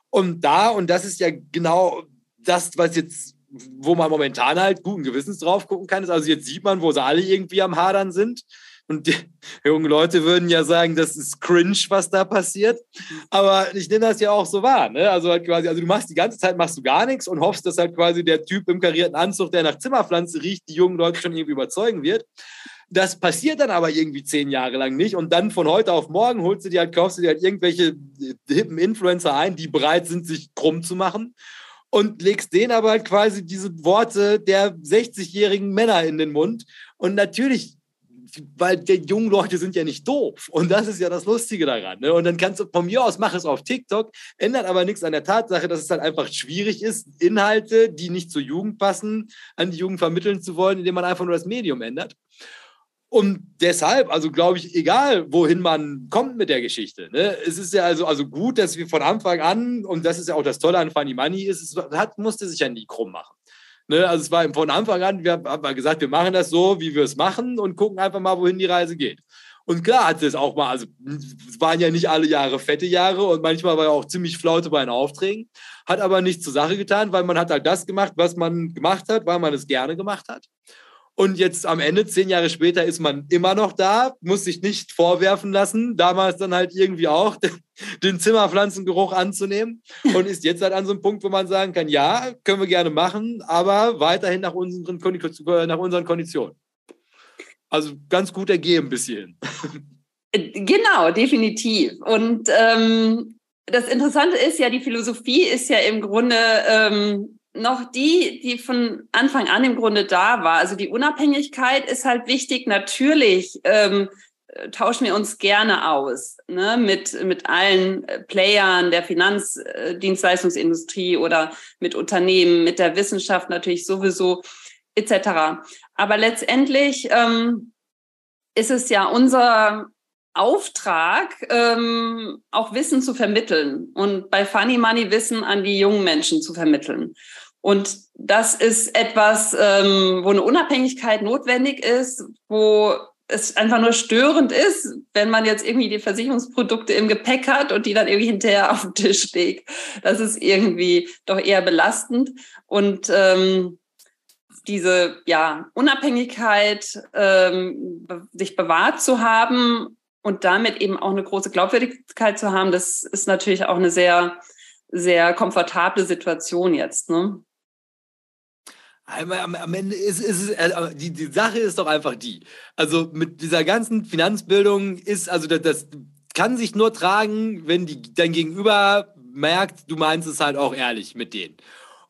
Und da, und das ist ja genau das, was jetzt wo man momentan halt guten Gewissens drauf gucken kann, ist also jetzt sieht man, wo sie alle irgendwie am Hadern sind. Und die *laughs* jungen Leute würden ja sagen, das ist cringe, was da passiert. Aber ich nehme das ja auch so wahr. Ne? Also halt quasi, also du machst die ganze Zeit machst du gar nichts und hoffst, dass halt quasi der Typ im karierten Anzug, der nach Zimmerpflanze riecht, die jungen Leute schon irgendwie überzeugen wird. Das passiert dann aber irgendwie zehn Jahre lang nicht. Und dann von heute auf morgen holst du dir halt, kaufst du dir halt irgendwelche hippen Influencer ein, die bereit sind, sich krumm zu machen und legst denen aber halt quasi diese Worte der 60-jährigen Männer in den Mund. Und natürlich, weil die jungen Leute sind ja nicht doof. Und das ist ja das Lustige daran. Ne? Und dann kannst du von mir aus, mach es auf TikTok, ändert aber nichts an der Tatsache, dass es halt einfach schwierig ist, Inhalte, die nicht zur Jugend passen, an die Jugend vermitteln zu wollen, indem man einfach nur das Medium ändert. Und deshalb, also glaube ich, egal wohin man kommt mit der Geschichte, ne, es ist ja also, also gut, dass wir von Anfang an, und das ist ja auch das Tolle an Funny Money, ist, es hat, musste sich ja nie krumm machen. Ne, also es war von Anfang an, wir haben gesagt, wir machen das so, wie wir es machen und gucken einfach mal, wohin die Reise geht. Und klar hat es auch mal, also es waren ja nicht alle Jahre fette Jahre und manchmal war ja auch ziemlich Flaute bei den Aufträgen, hat aber nichts zur Sache getan, weil man hat halt das gemacht, was man gemacht hat, weil man es gerne gemacht hat. Und jetzt am Ende, zehn Jahre später, ist man immer noch da, muss sich nicht vorwerfen lassen, damals dann halt irgendwie auch *laughs* den Zimmerpflanzengeruch anzunehmen und ist jetzt halt an so einem Punkt, wo man sagen kann, ja, können wir gerne machen, aber weiterhin nach unseren, nach unseren Konditionen. Also ganz gut ergeben bis hierhin. *laughs* Genau, definitiv. Und ähm, das Interessante ist ja, die Philosophie ist ja im Grunde ähm, noch die, die von Anfang an im Grunde da war. Also die Unabhängigkeit ist halt wichtig. Natürlich ähm, tauschen wir uns gerne aus ne, mit, mit allen Playern der Finanzdienstleistungsindustrie oder mit Unternehmen, mit der Wissenschaft natürlich sowieso etc. Aber letztendlich ähm, ist es ja unser Auftrag, ähm, auch Wissen zu vermitteln und bei Funny Money Wissen an die jungen Menschen zu vermitteln. Und das ist etwas, ähm, wo eine Unabhängigkeit notwendig ist, wo es einfach nur störend ist, wenn man jetzt irgendwie die Versicherungsprodukte im Gepäck hat und die dann irgendwie hinterher auf dem Tisch legt. Das ist irgendwie doch eher belastend. Und ähm, diese ja, Unabhängigkeit, ähm, sich bewahrt zu haben und damit eben auch eine große Glaubwürdigkeit zu haben, das ist natürlich auch eine sehr, sehr komfortable Situation jetzt. Ne? Am, am Ende ist, ist es, äh, die, die Sache ist doch einfach die. Also mit dieser ganzen Finanzbildung ist, also das, das kann sich nur tragen, wenn die, dein Gegenüber merkt, du meinst es halt auch ehrlich mit denen.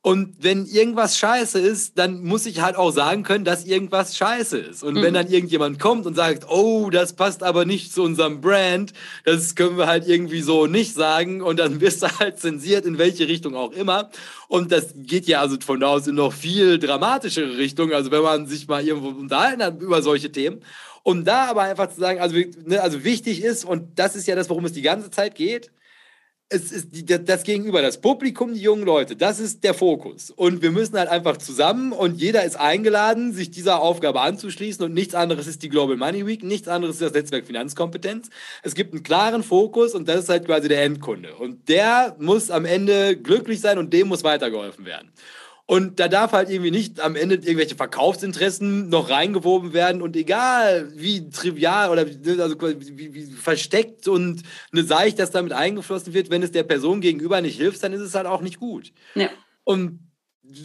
Und wenn irgendwas scheiße ist, dann muss ich halt auch sagen können, dass irgendwas scheiße ist. Und mhm. wenn dann irgendjemand kommt und sagt, oh, das passt aber nicht zu unserem Brand, das können wir halt irgendwie so nicht sagen. Und dann *laughs* wirst du halt zensiert, in welche Richtung auch immer. Und das geht ja also von da aus in noch viel dramatischere Richtung. Also wenn man sich mal irgendwo unterhalten hat über solche Themen. Und da aber einfach zu sagen, also, ne, also wichtig ist, und das ist ja das, worum es die ganze Zeit geht, es ist die, das Gegenüber, das Publikum, die jungen Leute, das ist der Fokus. Und wir müssen halt einfach zusammen und jeder ist eingeladen, sich dieser Aufgabe anzuschließen und nichts anderes ist die Global Money Week, nichts anderes ist das Netzwerk Finanzkompetenz. Es gibt einen klaren Fokus und das ist halt quasi der Endkunde. Und der muss am Ende glücklich sein und dem muss weitergeholfen werden. Und da darf halt irgendwie nicht am Ende irgendwelche Verkaufsinteressen noch reingewoben werden und egal wie trivial oder also wie, wie versteckt und eine Seicht das damit eingeflossen wird, wenn es der Person gegenüber nicht hilft, dann ist es halt auch nicht gut. Ja. Und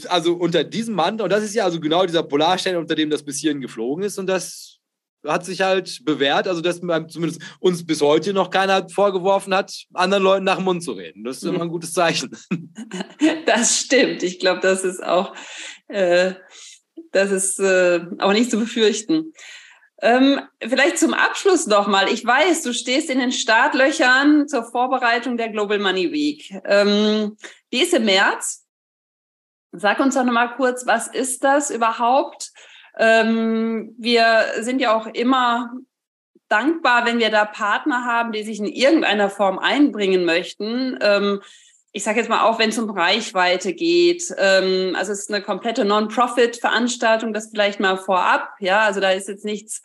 also unter diesem Mantel, und das ist ja also genau dieser Polarstern, unter dem das bis hierhin geflogen ist und das hat sich halt bewährt, also dass zumindest uns bis heute noch keiner vorgeworfen hat, anderen Leuten nach dem Mund zu reden. Das ist immer ein gutes Zeichen. *laughs* Das stimmt. Ich glaube, das ist auch, äh, das ist äh, auch nicht zu befürchten. Ähm, vielleicht zum Abschluss nochmal. Ich weiß, du stehst in den Startlöchern zur Vorbereitung der Global Money Week. Ähm, die ist im März. Sag uns doch nochmal kurz, was ist das überhaupt? Ähm, wir sind ja auch immer dankbar, wenn wir da Partner haben, die sich in irgendeiner Form einbringen möchten. Ähm, ich sage jetzt mal auch, wenn es um Reichweite geht. Ähm, also es ist eine komplette Non-Profit-Veranstaltung, das vielleicht mal vorab. Ja, also da ist jetzt nichts,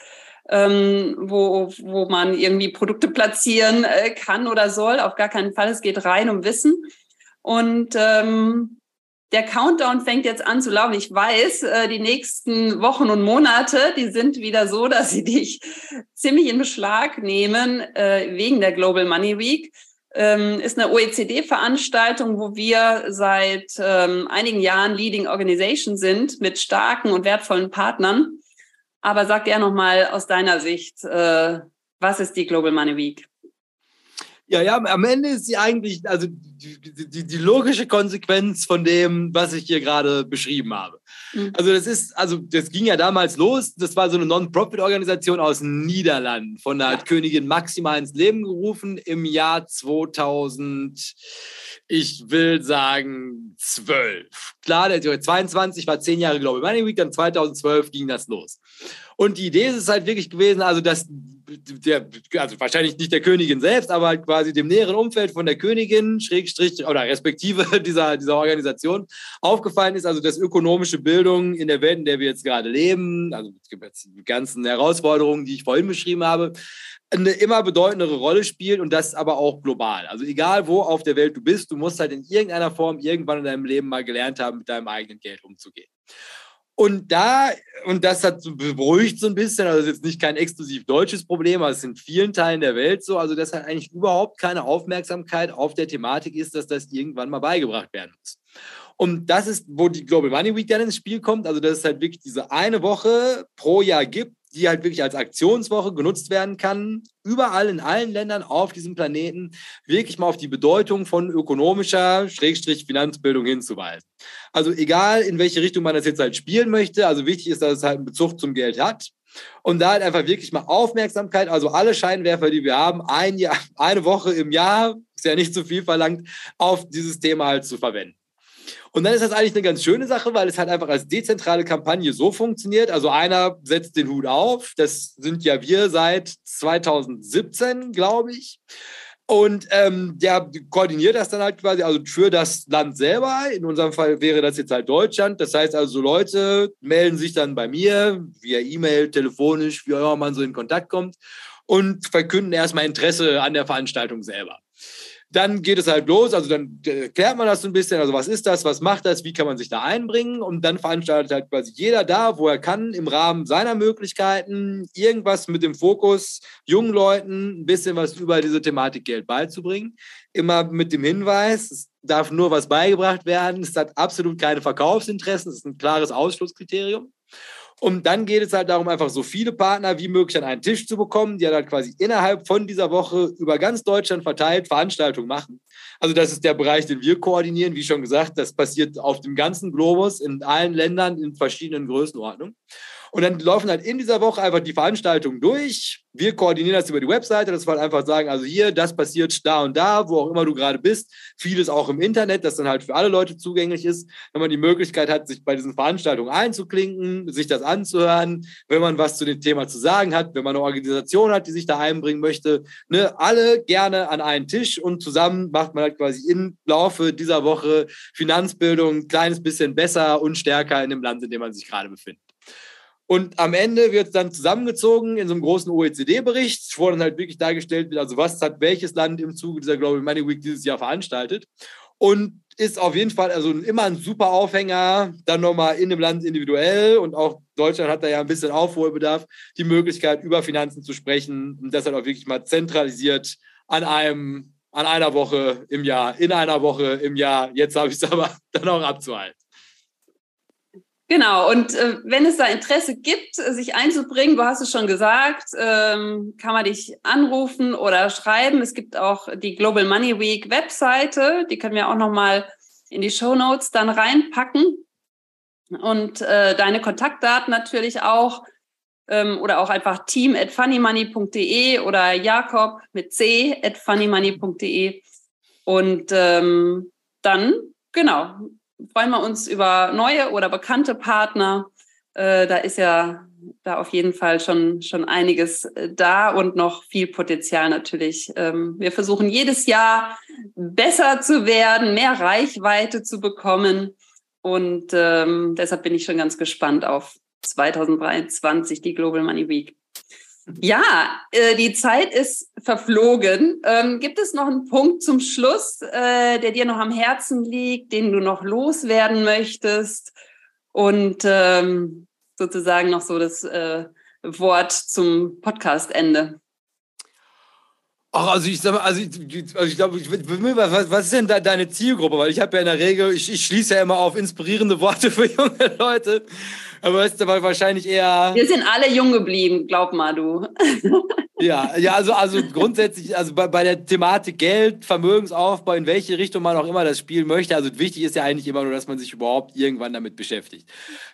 ähm, wo, wo man irgendwie Produkte platzieren äh, kann oder soll. Auf gar keinen Fall. Es geht rein um Wissen. Und ähm, der Countdown fängt jetzt an zu laufen. Ich weiß, äh, die nächsten Wochen und Monate, die sind wieder so, *laughs* dass sie dich ziemlich in Beschlag nehmen äh, wegen der Global Money Week. Ähm, ist eine OECD-Veranstaltung, wo wir seit ähm, einigen Jahren Leading Organization sind mit starken und wertvollen Partnern. Aber sag gerne nochmal aus deiner Sicht, äh, was ist die Global Money Week? Ja, ja, am Ende ist sie eigentlich, also die, die, die logische Konsequenz von dem, was ich hier gerade beschrieben habe. Mhm. Also das ist, also das ging ja damals los, das war so eine Non-Profit-Organisation aus den Niederlanden, von der ja. Königin Maxima ins Leben gerufen im Jahr 2000, ich will sagen 12. Klar, der 22 war zehn Jahre Global Money Week, dann 2012 ging das los. Und die Idee ist es halt wirklich gewesen, also dass der, also wahrscheinlich nicht der Königin selbst, aber halt quasi dem näheren Umfeld von der Königin, Schrägstrich, oder respektive *laughs* dieser, dieser Organisation aufgefallen ist, also dass ökonomische Bildung in der Welt, in der wir jetzt gerade leben, also die ganzen Herausforderungen, die ich vorhin beschrieben habe, eine immer bedeutendere Rolle spielt und das aber auch global. Also egal wo auf der Welt du bist, du musst halt in irgendeiner Form irgendwann in deinem Leben mal gelernt haben, mit deinem eigenen Geld umzugehen. Und da, und das hat so beruhigt so ein bisschen, also ist jetzt nicht kein exklusiv deutsches Problem, aber es ist in vielen Teilen der Welt so, also dass halt eigentlich überhaupt keine Aufmerksamkeit auf der Thematik ist, dass das irgendwann mal beigebracht werden muss. Und das ist, wo die Global Money Week dann ins Spiel kommt, also dass es halt wirklich diese eine Woche pro Jahr gibt, die halt wirklich als Aktionswoche genutzt werden kann, überall in allen Ländern auf diesem Planeten wirklich mal auf die Bedeutung von ökonomischer Schrägstrich Finanzbildung hinzuweisen. Also egal, in welche Richtung man das jetzt halt spielen möchte, also wichtig ist, dass es halt einen Bezug zum Geld hat. Und da halt einfach wirklich mal Aufmerksamkeit, also alle Scheinwerfer, die wir haben, ein Jahr, *laughs* eine Woche im Jahr, ist ja nicht zu viel verlangt, auf dieses Thema halt zu verwenden. Und dann ist das eigentlich eine ganz schöne Sache, weil es halt einfach als dezentrale Kampagne so funktioniert. Also einer setzt den Hut auf. Das sind ja wir seit 2017, glaube ich. Und ähm, der koordiniert das dann halt quasi, also für das Land selber. In unserem Fall wäre das jetzt halt Deutschland. Das heißt also, Leute melden sich dann bei mir via E-Mail, telefonisch, wie auch immer man so in Kontakt kommt und verkünden erstmal Interesse an der Veranstaltung selber. Dann geht es halt los, also dann klärt man das so ein bisschen, also was ist das, was macht das, wie kann man sich da einbringen? Und dann veranstaltet halt quasi jeder da, wo er kann, im Rahmen seiner Möglichkeiten irgendwas mit dem Fokus, jungen Leuten ein bisschen was über diese Thematik Geld beizubringen. Immer mit dem Hinweis, es darf nur was beigebracht werden, es hat absolut keine Verkaufsinteressen, es ist ein klares Ausschlusskriterium. Und dann geht es halt darum, einfach so viele Partner wie möglich an einen Tisch zu bekommen, die dann halt quasi innerhalb von dieser Woche über ganz Deutschland verteilt Veranstaltungen machen. Also das ist der Bereich, den wir koordinieren. Wie schon gesagt, das passiert auf dem ganzen Globus, in allen Ländern, in verschiedenen Größenordnungen. Und dann laufen halt in dieser Woche einfach die Veranstaltungen durch. Wir koordinieren das über die Webseite, dass wir halt einfach sagen, also hier, das passiert da und da, wo auch immer du gerade bist. Vieles auch im Internet, das dann halt für alle Leute zugänglich ist. Wenn man die Möglichkeit hat, sich bei diesen Veranstaltungen einzuklinken, sich das anzuhören, wenn man was zu dem Thema zu sagen hat, wenn man eine Organisation hat, die sich da einbringen möchte, ne, alle gerne an einen Tisch und zusammen macht man halt quasi im Laufe dieser Woche Finanzbildung ein kleines bisschen besser und stärker in dem Land, in dem man sich gerade befindet. Und am Ende wird es dann zusammengezogen in so einem großen OECD-Bericht, wo dann halt wirklich dargestellt wird, also was hat welches Land im Zuge dieser Global Money Week dieses Jahr veranstaltet. Und ist auf jeden Fall also immer ein super Aufhänger, dann nochmal in dem Land individuell und auch Deutschland hat da ja ein bisschen Aufholbedarf, die Möglichkeit, über Finanzen zu sprechen und das halt auch wirklich mal zentralisiert an einem, an einer Woche im Jahr, in einer Woche im Jahr. Jetzt habe ich es aber *laughs* dann auch abzuhalten. Genau, und äh, wenn es da Interesse gibt, sich einzubringen, du hast es schon gesagt, ähm, kann man dich anrufen oder schreiben. Es gibt auch die Global Money Week Webseite, die können wir auch nochmal in die Show Notes dann reinpacken. Und äh, deine Kontaktdaten natürlich auch ähm, oder auch einfach team at funnymoney.de oder Jakob mit c at funnymoney.de. Und ähm, dann, genau, freuen wir uns über neue oder bekannte Partner. Äh, da ist ja da auf jeden Fall schon, schon einiges äh, da und noch viel Potenzial natürlich. Ähm, wir versuchen jedes Jahr besser zu werden, mehr Reichweite zu bekommen. Und ähm, deshalb bin ich schon ganz gespannt auf 2023, die Global Money Week. Ja, äh, die Zeit ist verflogen. Ähm, gibt es noch einen Punkt zum Schluss, äh, der dir noch am Herzen liegt, den du noch loswerden möchtest? Und ähm, sozusagen noch so das äh, Wort zum Podcastende. Ach, also ich sag also ich, also ich glaube, was, was ist denn da deine Zielgruppe? Weil ich habe ja in der Regel, ich, ich schließe ja immer auf inspirierende Worte *laughs* für junge Leute. Aber es ist aber wahrscheinlich eher. Wir sind alle jung geblieben, glaub mal du. *laughs* Ja, ja, also, also grundsätzlich, also bei, bei der Thematik Geld, Vermögensaufbau, in welche Richtung man auch immer das spielen möchte. Also wichtig ist ja eigentlich immer nur, dass man sich überhaupt irgendwann damit beschäftigt.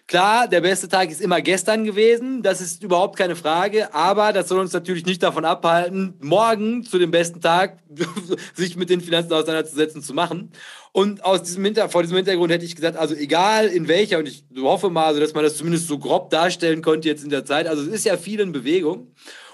Klar, der beste Tag ist immer gestern gewesen, das ist überhaupt keine Frage, aber das soll uns natürlich nicht davon abhalten, morgen zu dem besten Tag *laughs* sich mit den Finanzen auseinanderzusetzen zu machen. Und aus diesem Hinter vor diesem Hintergrund hätte ich gesagt, also egal in welcher, und ich hoffe mal, also, dass man das zumindest so grob darstellen konnte jetzt in der Zeit, also es ist ja viel in Bewegung.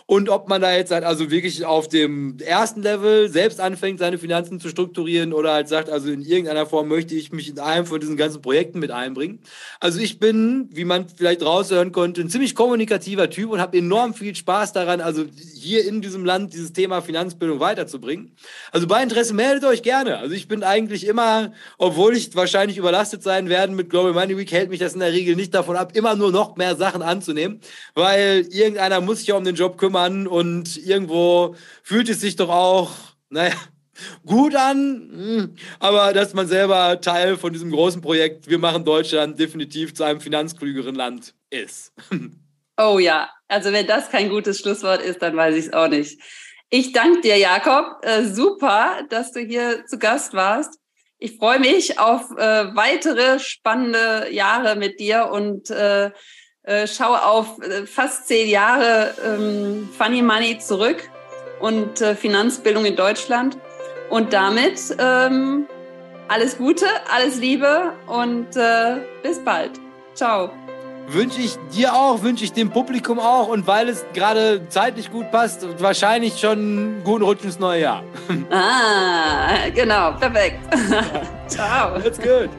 Und ob man da jetzt halt also wirklich auf dem ersten Level selbst anfängt, seine Finanzen zu strukturieren oder halt sagt, also in irgendeiner Form möchte ich mich in einem von diesen ganzen Projekten mit einbringen. Also ich bin, wie man vielleicht raushören konnte, ein ziemlich kommunikativer Typ und habe enorm viel Spaß daran, also hier in diesem Land dieses Thema Finanzbildung weiterzubringen. Also bei Interesse meldet euch gerne. Also ich bin eigentlich immer, obwohl ich wahrscheinlich überlastet sein werde mit Global Money Week, hält mich das in der Regel nicht davon ab, immer nur noch mehr Sachen anzunehmen, weil irgendeiner muss sich ja um den Job kümmern an und irgendwo fühlt es sich doch auch, naja, gut an, hm, aber dass man selber Teil von diesem großen Projekt, wir machen Deutschland definitiv zu einem finanzklügeren Land ist. *laughs* Oh ja, also wenn das kein gutes Schlusswort ist, dann weiß ich es auch nicht. Ich danke dir, Jakob. Äh, super, dass du hier zu Gast warst. Ich freue mich auf äh, weitere spannende Jahre mit dir und äh, äh, schaue auf äh, fast zehn Jahre ähm, Funny Money zurück und äh, Finanzbildung in Deutschland. Und damit ähm, alles Gute, alles Liebe und äh, bis bald. Ciao. Wünsche ich dir auch, wünsche ich dem Publikum auch und weil es gerade zeitlich gut passt, wahrscheinlich schon einen guten Rutsch ins neue Jahr. Ah, genau, perfekt. *laughs* Ciao. That's good.